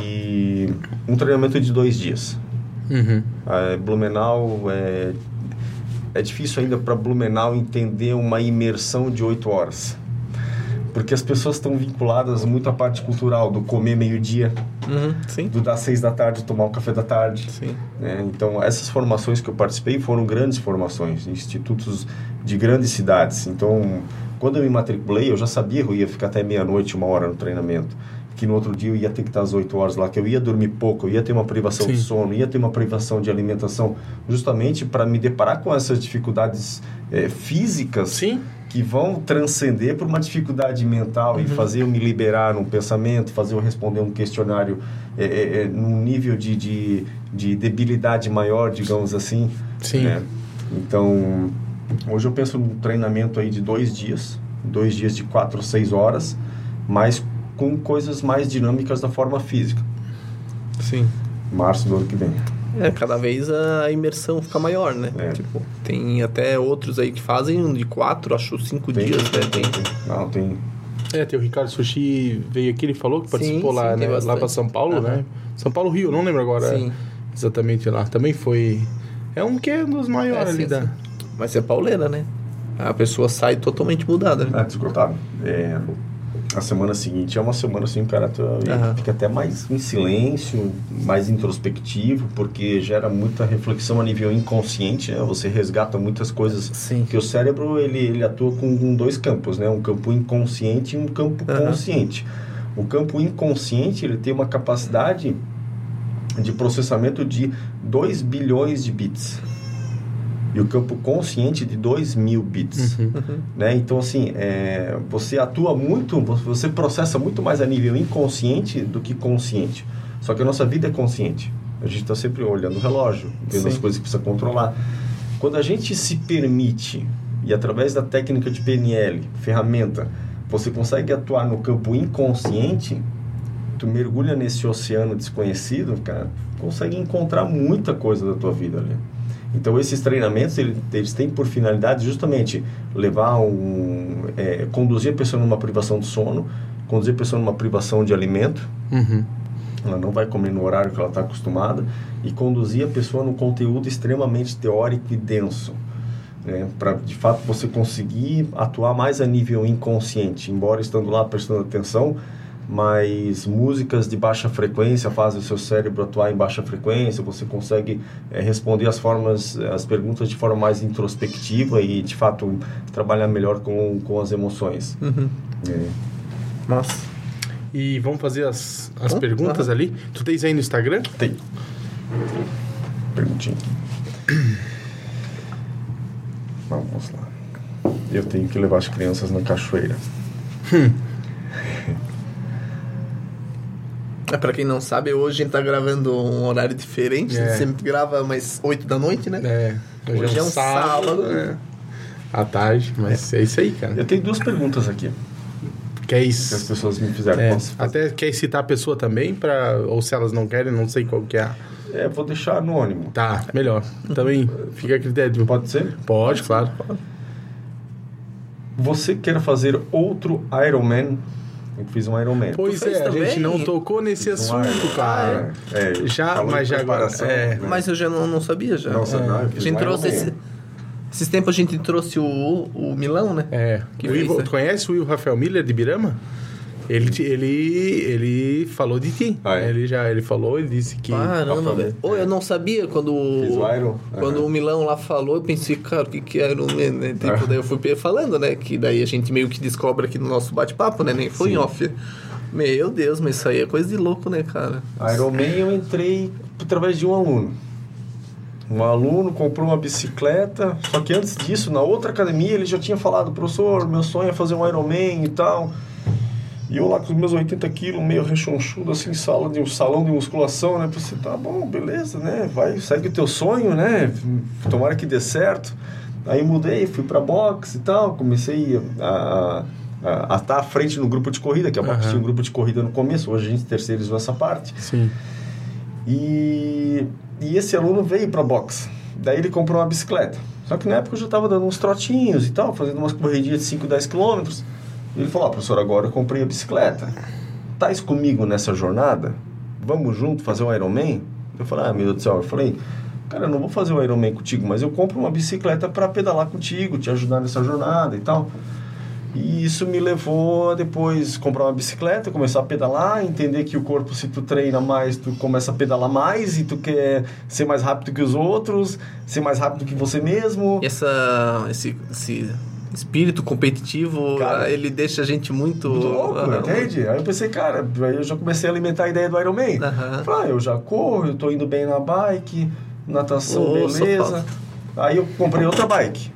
e um treinamento de dois dias. Uhum. É, Blumenau é é difícil ainda para Blumenau entender uma imersão de oito horas porque as pessoas estão vinculadas muito à parte cultural, do comer meio-dia, uhum, do dar seis da tarde, tomar um café da tarde. Né? Então, essas formações que eu participei foram grandes formações, institutos de grandes cidades. Então, quando eu me matriculei, eu já sabia que eu ia ficar até meia-noite, uma hora no treinamento. Que no outro dia eu ia ter que estar às oito horas lá, que eu ia dormir pouco, eu ia ter uma privação Sim. de sono, ia ter uma privação de alimentação, justamente para me deparar com essas dificuldades é, físicas. Sim que vão transcender por uma dificuldade mental uhum. e fazer eu me liberar um pensamento, fazer eu responder um questionário é, é, é, num nível de, de, de, debilidade maior, digamos assim. Sim. Né? Então, hoje eu penso num treinamento aí de dois dias, dois dias de quatro, seis horas, mas com coisas mais dinâmicas da forma física. Sim. Março do ano que vem. É, cada vez a imersão fica maior, né? É. Tipo, tem até outros aí que fazem de quatro, acho, cinco tem, dias, né? Tem. tem. Não, tem. É, tem o Ricardo Sushi veio aqui, ele falou que participou sim, lá, sim, né? Lá para São Paulo, uhum. né? São Paulo, Rio, não lembro agora sim. exatamente lá. Também foi. É um que é um dos maiores é, ali da. Mas é pauleira, né? A pessoa sai totalmente mudada. Né? É. É, a semana seguinte é uma semana assim, o cara tá, uhum. fica até mais em silêncio, mais introspectivo, porque gera muita reflexão a nível inconsciente, né? Você resgata muitas coisas Sim. que o cérebro ele, ele atua com dois campos, né? Um campo inconsciente e um campo uhum. consciente. O campo inconsciente ele tem uma capacidade de processamento de 2 bilhões de bits e o campo consciente de 2 mil bits. Uhum. Né? Então, assim, é, você atua muito, você processa muito mais a nível inconsciente do que consciente. Só que a nossa vida é consciente. A gente está sempre olhando o relógio, vendo Sim. as coisas que precisa controlar. Quando a gente se permite, e através da técnica de PNL, ferramenta, você consegue atuar no campo inconsciente, tu mergulha nesse oceano desconhecido, cara, consegue encontrar muita coisa da tua vida ali. Então, esses treinamentos, eles, têm por finalidade justamente levar um... É, conduzir a pessoa numa privação de sono, conduzir a pessoa numa privação de alimento, uhum. ela não vai comer no horário que ela está acostumada, e conduzir a pessoa num conteúdo extremamente teórico e denso. Né, para de fato você conseguir atuar mais a nível inconsciente, embora estando lá prestando atenção, mas músicas de baixa frequência fazem o seu cérebro atuar em baixa frequência, você consegue é, responder as formas, as perguntas de forma mais introspectiva e, de fato, trabalhar melhor com, com as emoções. Uhum. É. Massa. E vamos fazer as, as perguntas uhum. ali? Tu tens aí no Instagram? Tem. Perguntinha. Vamos lá. Eu tenho que levar as crianças na cachoeira. Hum. É, pra quem não sabe, hoje a gente tá gravando um horário diferente. É. A gente sempre grava mais 8 da noite, né? É. Hoje, hoje é um, sábado. sábado. É. À tarde, mas é. é. isso aí, cara. Eu tenho duas perguntas aqui. Quer isso? Que as pessoas me fizeram. É. Até quer citar a pessoa também, pra, ou se elas não querem, não sei qual que é. É, vou deixar anônimo. Tá, melhor. Também fica a critério. Pode ser? Pode, Pode claro. Ser. Você quer fazer outro Ironman Eu fiz um Ironman. Pois Tu fez é, a gente também? não tocou nesse Fiz um assunto, cara. É, Já, falou mas já agora. É, né? Mas eu já não, não sabia já. Não, sabe, não, eu A gente um trouxe esse, esses tempos a gente trouxe o, o Milão, né? É. Que o Ivo- tu conhece o Will Rafael Miller de Birama? Ele, ele, ele falou de ti. Ah, é? Ele já ele falou, ele disse que. Caramba, velho. Ô, eu não sabia quando Fiz o, Iron. quando Aham. o Milão lá falou, eu pensei, cara, o que que é Iron Man, né? Tipo, Ah. daí eu fui falando, né? Que daí a gente meio que descobre aqui no nosso bate-papo, né? Nem foi Sim. em off. Meu Deus, mas isso aí é coisa de louco, né, cara? Ironman eu entrei através de um aluno. Um aluno comprou uma bicicleta, só que antes disso, na outra academia, ele já tinha falado, professor, meu sonho é fazer um Ironman e tal. E eu lá com os meus 80 quilos, meio rechonchudo, assim, sala de um salão de musculação, né? Pensei, tá bom, beleza, né? Vai, segue o teu sonho, né? Tomara que dê certo. Aí mudei, fui pra boxe e tal, comecei a, a, a estar à frente no grupo de corrida, que a boxe Aham. tinha um grupo de corrida no começo, hoje a gente terceirizou essa parte. Sim. E, e esse aluno veio para box. Daí ele comprou uma bicicleta. Só que na época eu já estava dando uns trotinhos e tal, fazendo umas corridinhas de 5, 10 quilômetros. Ele falou: ah, professor, agora eu comprei a bicicleta. Tais comigo nessa jornada? Vamos junto fazer um Ironman? Eu falei: ah, meu Deus do céu. Eu falei: cara, eu não vou fazer um Ironman contigo, mas eu compro uma bicicleta para pedalar contigo, te ajudar nessa jornada e tal. E isso me levou a depois comprar uma bicicleta, começar a pedalar, entender que o corpo, se tu treina mais, tu começa a pedalar mais e tu quer ser mais rápido que os outros, ser mais rápido que você mesmo. Essa, esse, esse espírito competitivo, Cara, ele deixa a gente muito... Muito louco, Ah, entende? Aí eu pensei, cara, aí eu já comecei a alimentar a ideia do Ironman. Aham. Falei, ah, eu já corro, eu tô indo bem na bike, natação, só beleza. Aí eu comprei outra bike.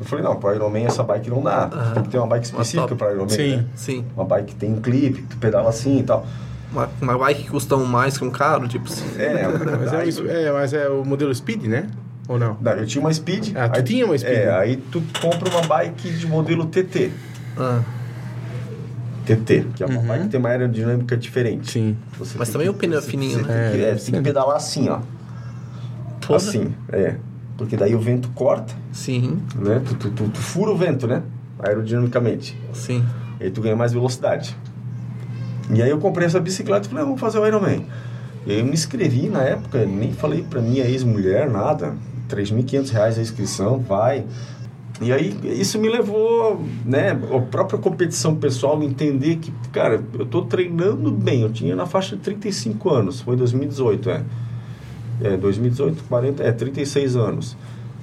Eu falei, não, para Ironman essa bike não dá. Aham. Tem que ter uma bike específica para Ironman. Sim. né? Sim. Uma bike que tem um clipe, que tu pedala assim e tal. Uma, uma bike que custa mais que um carro, tipo assim. É, Mas é, o, é, mas é o modelo Speed, né? Ou não? Não, eu tinha uma Speed. Ah, tu aí- tinha uma Speed? É, aí tu compra uma bike de modelo TT. Ah, TT, que é uma Uhum. bike que tem uma aerodinâmica diferente. Sim. Você Mas também que- o pneu é você- fininho, você né? Tem que, É, é, você tem que pedalar assim, ó. porra. Assim, é. Porque daí o vento corta, Sim, né? Tu, tu, tu- tu fura o vento, né? Aerodinamicamente. sim. E aí tu ganha mais velocidade. E aí eu comprei essa bicicleta e falei, ah, vamos fazer o Ironman. E aí eu me inscrevi na época, nem falei pra minha ex-mulher nada. 3.500 reais a inscrição, vai. E aí isso me levou, né, a própria competição pessoal, entender que, cara, eu tô treinando bem. Eu tinha na faixa de 35 anos, foi 2018, é. É, 2018, 40, é, 36 anos.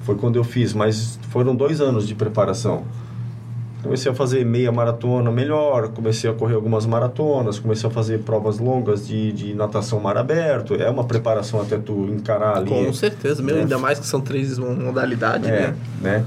Foi quando eu fiz, mas foram dois anos de preparação. Comecei a fazer meia maratona melhor, comecei a correr algumas maratonas, comecei a fazer provas longas de, de natação mar aberto. É uma preparação até tu encarar ali. Com certeza, meu, É. ainda mais que são três modalidades, É, né? né?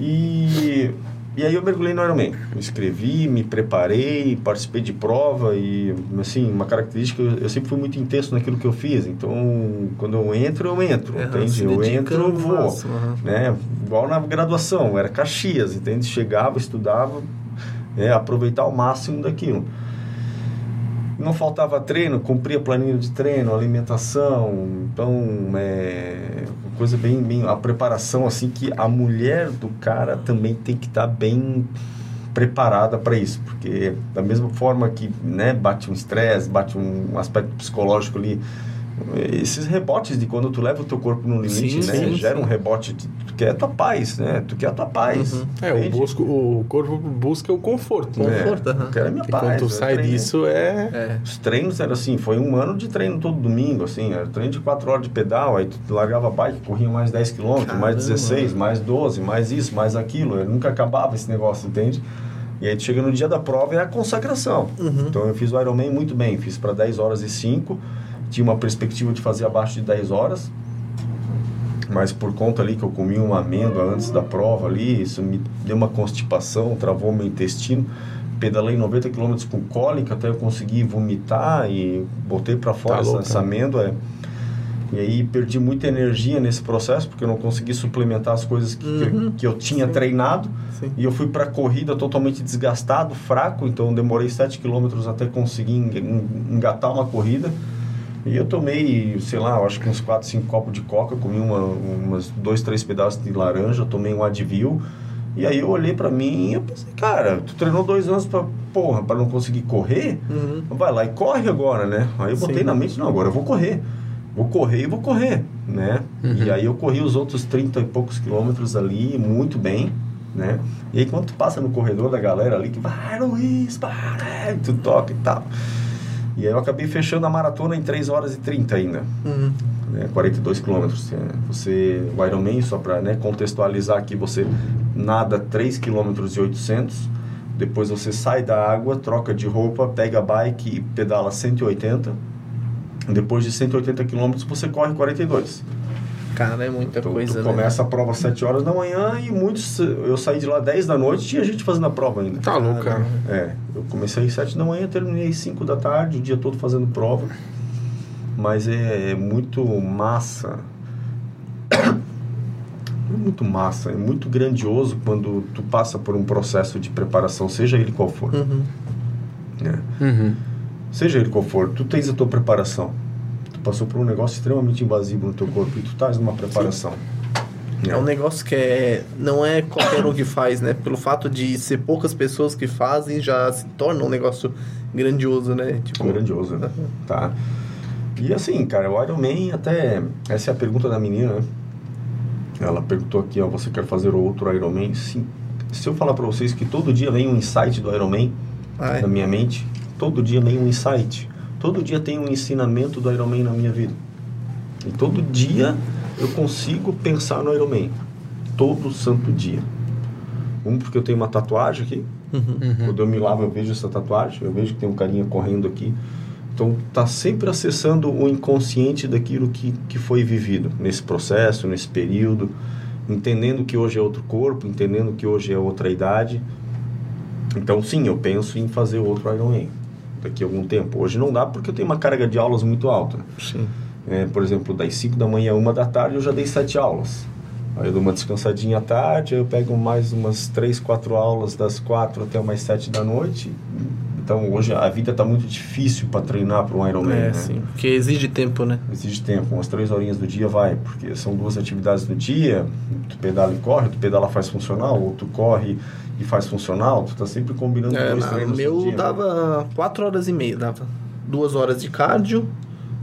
E, e aí eu mergulhei no Ironman. Me inscrevi, me preparei, participei de prova e, assim, uma característica, eu, sempre fui muito intenso naquilo que eu fiz. Então, quando eu entro, eu entro, É, entende? Eu entro, eu vou. Né? Igual na graduação, era Caxias, entende? Chegava, estudava, é, aproveitar o máximo daquilo. Não faltava treino, cumpria planilha de treino, alimentação, então é coisa bem, bem a preparação assim que a mulher do cara também tem que estar bem preparada para isso, porque da mesma forma que né, bate um estresse, bate um aspecto psicológico ali, esses rebotes de quando tu leva o teu corpo no limite, Sim, né, sim, gera sim. um rebote, de, tu quer a tua paz, né? Tu quer a tua paz. Uhum. É, o, busco, o corpo busca o conforto, né? Conforto, É, aham. eu quero a minha E paz. quando tu sai treino. disso, é... É. Os treinos eram assim, foi um ano de treino todo domingo, assim, era treino de 4 horas de pedal, aí tu largava a bike, corria mais 10 quilômetros, mais Caramba. 16, mais 12, mais isso, mais aquilo, eu nunca acabava esse negócio, entende? E aí tu chega no dia da prova é a consagração. Uhum. Então eu fiz o Ironman muito bem, fiz para 10 horas e 5, tinha uma perspectiva de fazer abaixo de 10 horas, mas por conta ali que eu comi uma amêndoa antes da prova ali, isso me deu uma constipação, travou meu intestino. Pedalei 90 km com cólica até eu conseguir vomitar e botei para fora Tá essa, essa né? amêndoa. é. E aí perdi muita energia nesse processo porque eu não consegui suplementar as coisas que, que- Uhum. que eu tinha treinado. Sim. E eu fui para a corrida totalmente desgastado, fraco, então demorei 7 km até conseguir en- en- engatar uma corrida. E eu tomei, sei lá, acho que uns 4, 5 copos de coca, comi uma, umas dois, três pedaços de laranja, tomei um Advil E aí eu olhei pra mim e eu pensei, cara, tu treinou dois anos pra, porra, pra não conseguir correr? Uhum. Vai lá e corre agora, né? Aí eu botei Sim. na mente, não, agora eu vou correr. Vou correr e vou correr, né? E aí eu corri os outros 30 e poucos quilômetros ali, muito bem, né? E aí quando tu passa no corredor da galera ali, que vai, Luiz, para, tu toca e tal. E aí eu acabei fechando a maratona em 3 horas e 30 ainda Uhum. né, 42 quilômetros. É, Você, o Ironman, só para né, contextualizar aqui, você nada 3 quilômetros e 800, depois você sai da água, troca de roupa, pega a bike e pedala 180. Depois de 180 quilômetros, você corre 42. Cara, é muita Então, coisa, tu né? começa a prova às 7 horas da manhã e muitos... Eu saí de lá 10 da noite, tinha gente fazendo a prova ainda. Tá louco, cara. É, eu comecei às 7 da manhã, terminei às 5 da tarde, o dia todo fazendo prova. Mas é, é muito massa. É muito massa, é muito grandioso quando tu passa por um processo de preparação, seja ele qual for. Uhum. né? Uhum. Seja ele qual for, tu tens a tua preparação. Passou por um negócio extremamente invasivo no teu corpo e tu estás numa preparação. É um negócio que é, não é qualquer um que faz, né? Pelo fato de ser poucas pessoas que fazem, já se torna um negócio grandioso, né? Tipo, grandioso, né? tá? E assim, cara, o Iron Man até essa é a pergunta da menina, né? Ela perguntou aqui, ó, você quer fazer outro Iron Man? Sim. Se eu falar para vocês que todo dia vem um insight do Iron Man na minha mente, todo dia vem um insight. Todo dia tem um ensinamento do Iron Man na minha vida. E todo dia eu consigo pensar no Iron Man. Todo santo dia. Um porque eu tenho uma tatuagem aqui, Uhum. quando eu me lavo, eu vejo essa tatuagem, eu vejo que tem um carinha correndo aqui. Então, tá sempre acessando o inconsciente daquilo que, que foi vivido nesse processo, nesse período, entendendo que hoje é outro corpo, entendendo que hoje é outra idade. Então, sim, eu penso em fazer outro Ironman daqui a algum tempo. Hoje não dá porque eu tenho uma carga de aulas muito alta. Sim. É, por exemplo, das 5 da manhã a 1 da tarde eu já dei 7 aulas. Aí eu dou uma descansadinha à tarde, aí eu pego mais umas 3, 4 aulas das 4 até umas 7 da noite. Então hoje a vida está muito difícil para treinar para um Ironman. É, né? sim. Porque exige tempo, né? Exige tempo, umas 3 horinhas do dia vai, porque são duas atividades no dia, tu pedala e corre, tu pedala faz funcional, ou tu corre e faz funcional, tu tá sempre combinando É, dois treinos meu no dia. né? dava 4 horas e meia, dava. Duas horas de cardio,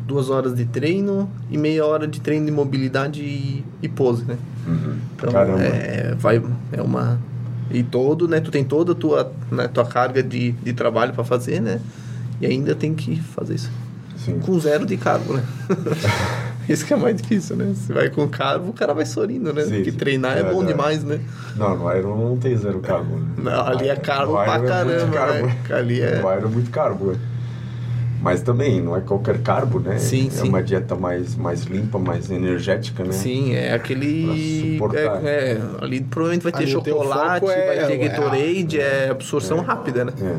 duas horas de treino e meia hora de treino de mobilidade e, e pose, né? Uhum. Então, Caramba. é, vai, é uma... E todo, né? Tu tem toda a tua, né, tua carga de, de trabalho para fazer, né? E ainda tem que fazer isso. Sim. Com zero de carbo, né? isso que é mais difícil, né? Se vai com carbo, o cara vai sorrindo, né? Sim, Porque sim. treinar é, É bom verdade. demais, né? Não, no Iron não tem zero carbo. né? Não, ali é No carbo Iron pra é muito caramba, carbo. né? Ali é- No Iron é muito carbo, né? Mas também não é qualquer carbo, né? Sim, é sim. uma dieta mais, mais limpa, mais energética, né? Sim, é aquele. Suportar. É, é, ali provavelmente vai ter Ali chocolate, foco é- vai ter é- Gatorade, é, absorção rápida, né? É.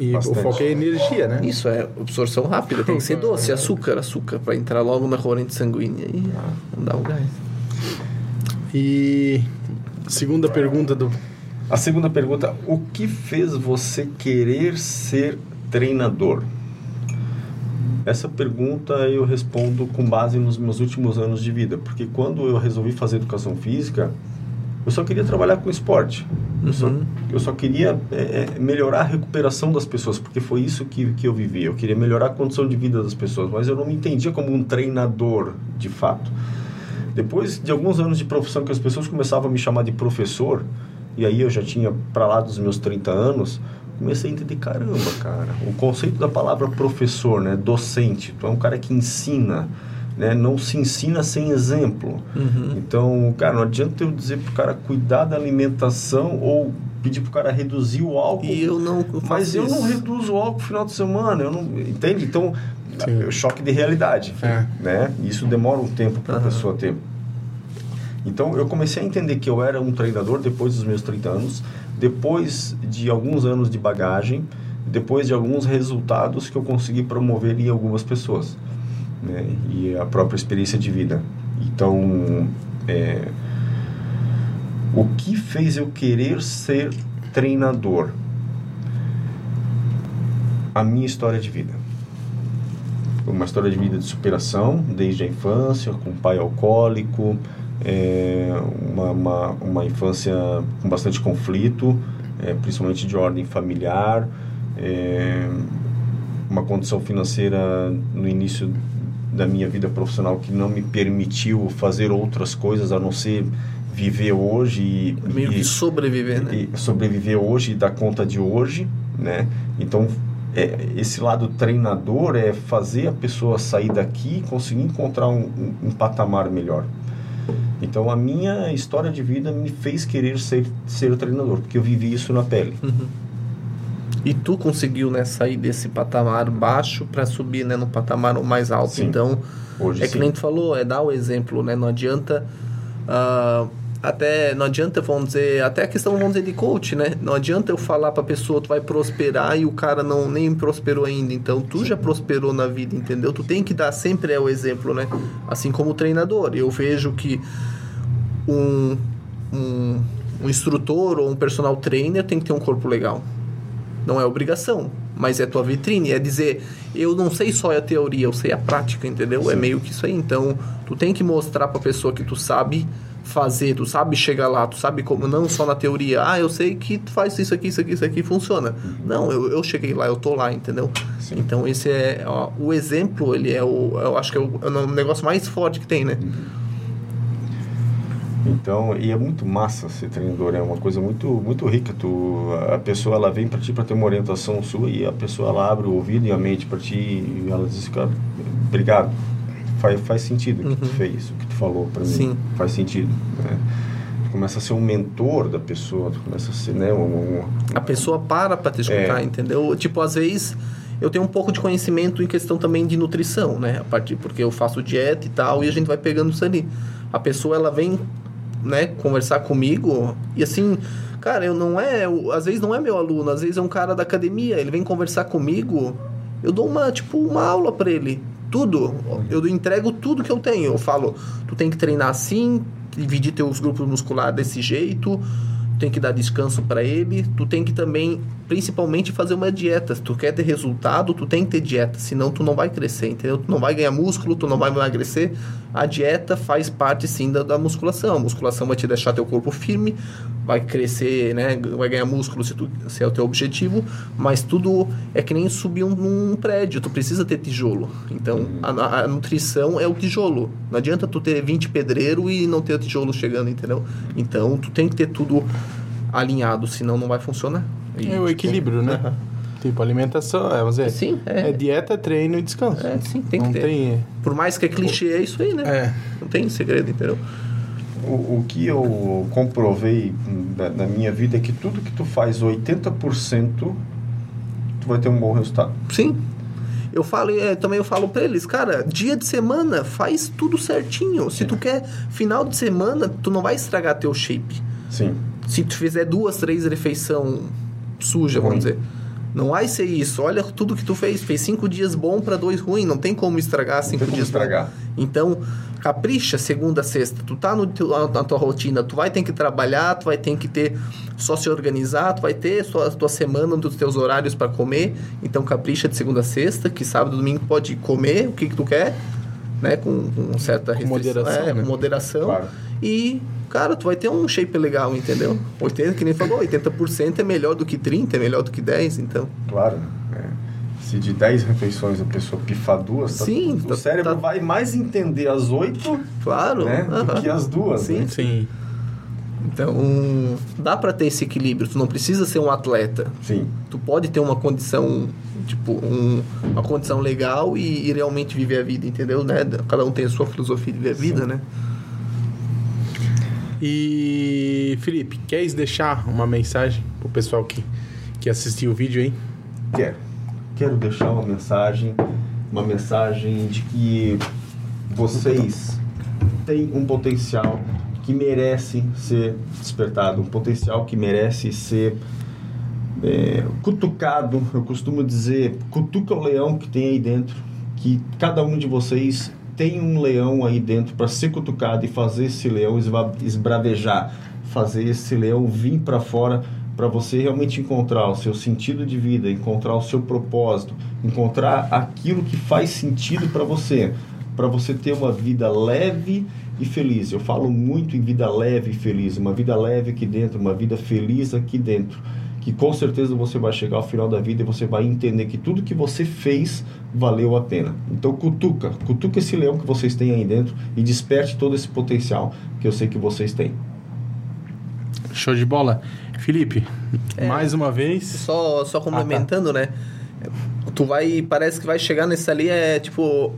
E Bastante. o foco é energia, né? Isso é absorção rápida, tem que ser doce, açúcar, açúcar, pra entrar logo na corrente sanguínea e não dá um gás. E segunda pergunta do A segunda pergunta, o que fez você querer ser treinador? Essa pergunta eu respondo com base nos meus últimos anos de vida, porque quando eu resolvi fazer educação física, eu só queria trabalhar com esporte. Eu, só, Uhum. eu só queria é, é, melhorar a recuperação das pessoas, porque foi isso que, que eu vivi. Eu queria melhorar a condição de vida das pessoas, mas eu não me entendia como um treinador, de fato. Depois de alguns anos de profissão que as pessoas começavam a me chamar de professor, e aí eu já tinha para lá dos meus 30 anos, comecei a entender, caramba, cara, o conceito da palavra professor, né, docente, tu é um cara que ensina, né, não se ensina sem exemplo. Uhum. Então, cara, não adianta eu dizer pro cara cuidar da alimentação ou pedir pro cara reduzir o álcool. E eu não faço Mas eu não isso. reduzo o álcool no final de semana, eu não, entende? Então, Sim. é o choque de realidade, É. né? Isso demora um tempo para a Aham. pessoa ter. Então, eu comecei a entender que eu era um treinador depois dos meus 30 anos, depois de alguns anos de bagagem, depois de alguns resultados que eu consegui promover em algumas pessoas, né? E a própria experiência de vida. Então, é, o que fez eu querer ser treinador? A minha história de vida. Uma história de vida de superação, desde a infância, com pai alcoólico, é, uma, uma, uma, infância com bastante conflito, é, principalmente de ordem familiar, é, uma condição financeira no início da minha vida profissional que não me permitiu fazer outras coisas a não ser viver hoje e meio e, que sobreviver, né? sobreviver hoje e dar conta de hoje, né? Então é, esse lado treinador é fazer a pessoa sair daqui e conseguir encontrar um, um, um, patamar melhor. Então a minha história de vida me fez querer ser ser treinador porque eu vivi isso na pele. Uhum. E tu conseguiu né, sair desse patamar baixo para subir né, no patamar mais alto. Sim. Então, Hoje, é que nem tu falou, é dar o exemplo, né? Não adianta. Uh, até não adianta, vamos dizer, até a questão, vamos dizer, de coach, né? Não adianta eu falar para a pessoa, tu vai prosperar e o cara não nem prosperou ainda. Então, tu já prosperou na vida, entendeu? Tu tem que dar sempre é o exemplo, né? Assim como o treinador. Eu vejo que um, um, um instrutor ou um personal trainer tem que ter um corpo legal. Não é obrigação, mas é tua vitrine. É dizer, eu não sei só a teoria, eu sei a prática, entendeu? É Sim. É meio que isso aí. Então, tu tem que mostrar para a pessoa que tu sabe fazer, tu sabe chegar lá, tu sabe como, não só na teoria, ah, eu sei que tu faz isso aqui, isso aqui, isso aqui, funciona. Não, eu, eu cheguei lá, eu tô lá, entendeu? Sim. Então esse é, ó, o exemplo, ele é o, eu acho que é o, é o negócio mais forte que tem, né? Então, e é muito massa ser treinador, é uma coisa muito muito rica. Tu, a pessoa ela vem para ti para ter uma orientação sua e a pessoa ela abre o ouvido e a mente para ti e ela diz, cara, obrigado faz, faz sentido o que tu uhum. fez, o que tu falou para mim. Sim. Faz sentido. Né? Tu começa a ser um mentor da pessoa, tu começa a ser, né? Um, um... A pessoa para para te escutar, é. entendeu? Tipo, às vezes eu tenho um pouco de conhecimento em questão também de nutrição, né? A partir porque eu faço dieta e tal e a gente vai pegando isso ali. A pessoa ela vem, né, conversar comigo e assim, cara, eu não é, eu, às vezes não é meu aluno, às vezes é um cara da academia, ele vem conversar comigo, eu dou uma, tipo, uma aula para ele tudo. Eu entrego tudo que eu tenho. Eu falo, tu tem que treinar assim, dividir teus grupos musculares desse jeito, tem que dar descanso para ele, tu tem que também, principalmente, fazer uma dieta. Se tu quer ter resultado, tu tem que ter dieta, senão tu não vai crescer, entendeu? Tu não vai ganhar músculo, tu não vai emagrecer. A dieta faz parte, sim, da, da musculação. A musculação vai te deixar teu corpo firme, vai crescer, né? Vai ganhar músculo se, tu, se é o teu objetivo, mas tudo é que nem subir um, um prédio, tu precisa ter tijolo. Então, a, a, nutrição é o tijolo. Não adianta tu ter 20 pedreiro e não ter tijolo chegando, entendeu? Então, tu tem que ter tudo alinhado, senão não vai funcionar. E, é o equilíbrio, né? Uhum. Tipo, alimentação, é, vamos dizer, sim, é. é dieta, treino e descanso. É, sim, tem não que ter. Tem... Por mais que é clichê, é isso aí, né? É. Não tem segredo, entendeu? O, o que eu comprovei da, na minha vida é que tudo que tu faz 80%, tu vai ter um bom resultado. Sim. Eu falo, é, também eu falo para eles, cara, dia de semana faz tudo certinho. Se tu quer final de semana, tu não vai estragar teu shape. Sim. Se tu fizer duas, três refeição suja, vamos dizer. Não vai ser isso. Olha tudo que tu fez. Fez cinco dias bom para dois ruim. Não tem como estragar cinco dias estragar. Bom. Então, capricha segunda a sexta. Tu tá no teu, na tua rotina, tu vai ter que trabalhar, tu vai ter que ter só se organizar, tu vai ter sua tua semana dos teus horários para comer. Então, capricha de segunda a sexta, que sábado, domingo pode comer o que que tu quer, né, com, com certa restrição, moderação, é, né? com moderação. Claro. E cara, tu vai ter um shape legal, entendeu? 80, que nem falou, 80% é melhor do que 30, é melhor do que 10, então. Claro. É. Se de 10 refeições a pessoa pifar duas, tá Sim, o tá, cérebro tá... vai mais entender as 8 claro, né, uh -huh. do que as duas. Sim, né? sim. Então, dá para ter esse equilíbrio. Tu não precisa ser um atleta. Sim. Tu pode ter uma condição, tipo, um, uma condição legal e, e, realmente viver a vida, entendeu? Né? Cada um tem a sua filosofia de viver a vida, Sim. né? E Felipe, queres deixar uma mensagem pro pessoal que, que assistiu o vídeo aí? Quero. Quero deixar uma mensagem, uma mensagem de que vocês têm um potencial que merece ser despertado, um potencial que merece ser é, cutucado. Eu costumo dizer, cutuca o leão que tem aí dentro, que cada um de vocês tem um leão aí dentro para ser cutucado e fazer esse leão esbravejar, fazer esse leão vir para fora para você realmente encontrar o seu sentido de vida, encontrar o seu propósito, encontrar aquilo que faz sentido para você, para você ter uma vida leve, e feliz. Eu falo muito em vida leve e feliz, uma vida leve aqui dentro, uma vida feliz aqui dentro. Que com certeza você vai chegar ao final da vida e você vai entender que tudo que você fez valeu a pena. Então cutuca, cutuca esse leão que vocês têm aí dentro e desperte todo esse potencial que eu sei que vocês têm. Show de bola. Felipe, É. mais uma vez. Só, só complementando, né? Tu vai, parece que vai chegar nesse ali, é tipo,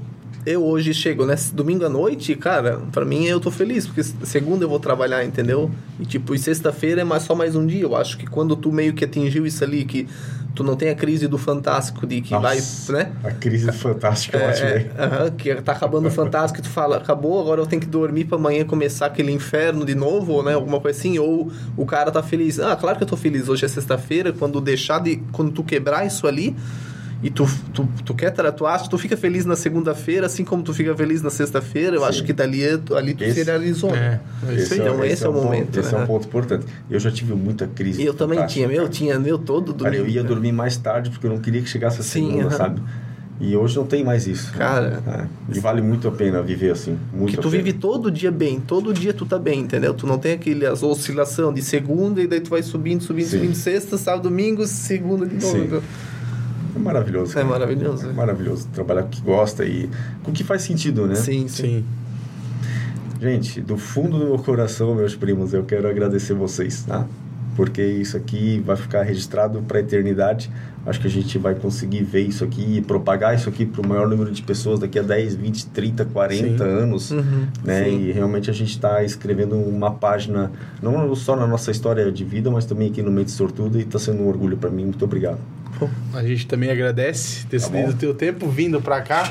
eu hoje chego, né? Domingo à noite, cara, pra mim eu tô feliz, porque segunda eu vou trabalhar, entendeu? E tipo, e sexta-feira é mais, só mais um dia. Eu acho que quando tu meio que atingiu isso ali, que tu não tem a crise do fantástico de que vai, né? A crise fantástica É, ótima, hein? é, aham, que tá acabando o Fantástico e tu fala, acabou, agora eu tenho que dormir pra amanhã começar aquele inferno de novo, ou, né? Alguma coisa assim, ou o cara tá feliz. Ah, claro que eu tô feliz, hoje é sexta-feira, quando deixar de. Quando tu quebrar isso ali. E tu, tu, tu quer tra- tu fica feliz na segunda-feira, assim como tu fica feliz na sexta-feira, eu Sim. acho que dali, é- ali tu Esse- se realizou. né? É, é. Então, esse é o momento, Ponto, esse é né? um ponto importante. Eu já tive muita crise. Eu também tinha, meu, cara. tinha, meu, todo domingo. Cara, eu ia né? dormir mais tarde porque eu não queria que chegasse a Sim, segunda, aham. sabe? E hoje não tem mais isso. Cara. É, E vale muito a pena viver assim. Muito que tu vive todo dia bem, todo dia tu tá bem, entendeu? Tu não tem aquele as oscilação de segunda e daí tu vai subindo, subindo, Sim. subindo, sexta, sábado, domingo, segunda de novo. Sim. É maravilhoso. É cara. maravilhoso. É maravilhoso. Trabalhar com o que gosta e com o que faz sentido, né? Sim, sim. Sim. Gente, do fundo do meu coração, meus primos, eu quero agradecer vocês, tá? Porque isso aqui vai ficar registrado para a eternidade. Acho que a gente vai conseguir ver isso aqui e propagar isso aqui para o maior número de pessoas daqui a 10, 20, 30, 40 Sim. anos. Uhum, né? sim. E realmente a gente está escrevendo uma página, não só na nossa história de vida, mas também aqui no Mente Sortudo e está sendo um orgulho para mim. Muito obrigado. Pô, A gente também agradece ter Tá cedido bom. o teu tempo vindo pra cá.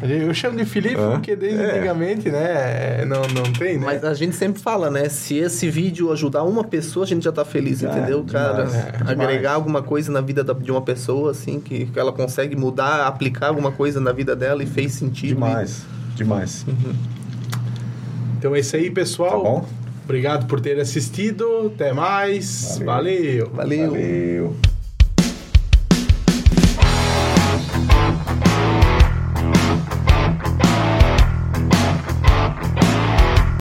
Eu chamo de Felipe Hã? porque desde É. antigamente, né? Não, não tem, né? Mas a gente sempre fala, né? Se esse vídeo ajudar uma pessoa, a gente já tá feliz, É, entendeu, cara? demais, é, Agregar demais. alguma coisa na vida da- de uma pessoa, assim, que, ela consegue mudar, aplicar alguma coisa na vida dela e fez sentido. Demais, demais. Então é isso aí, pessoal. Tá bom? Obrigado por ter assistido. Até mais. Valeu. Valeu. Valeu. Valeu.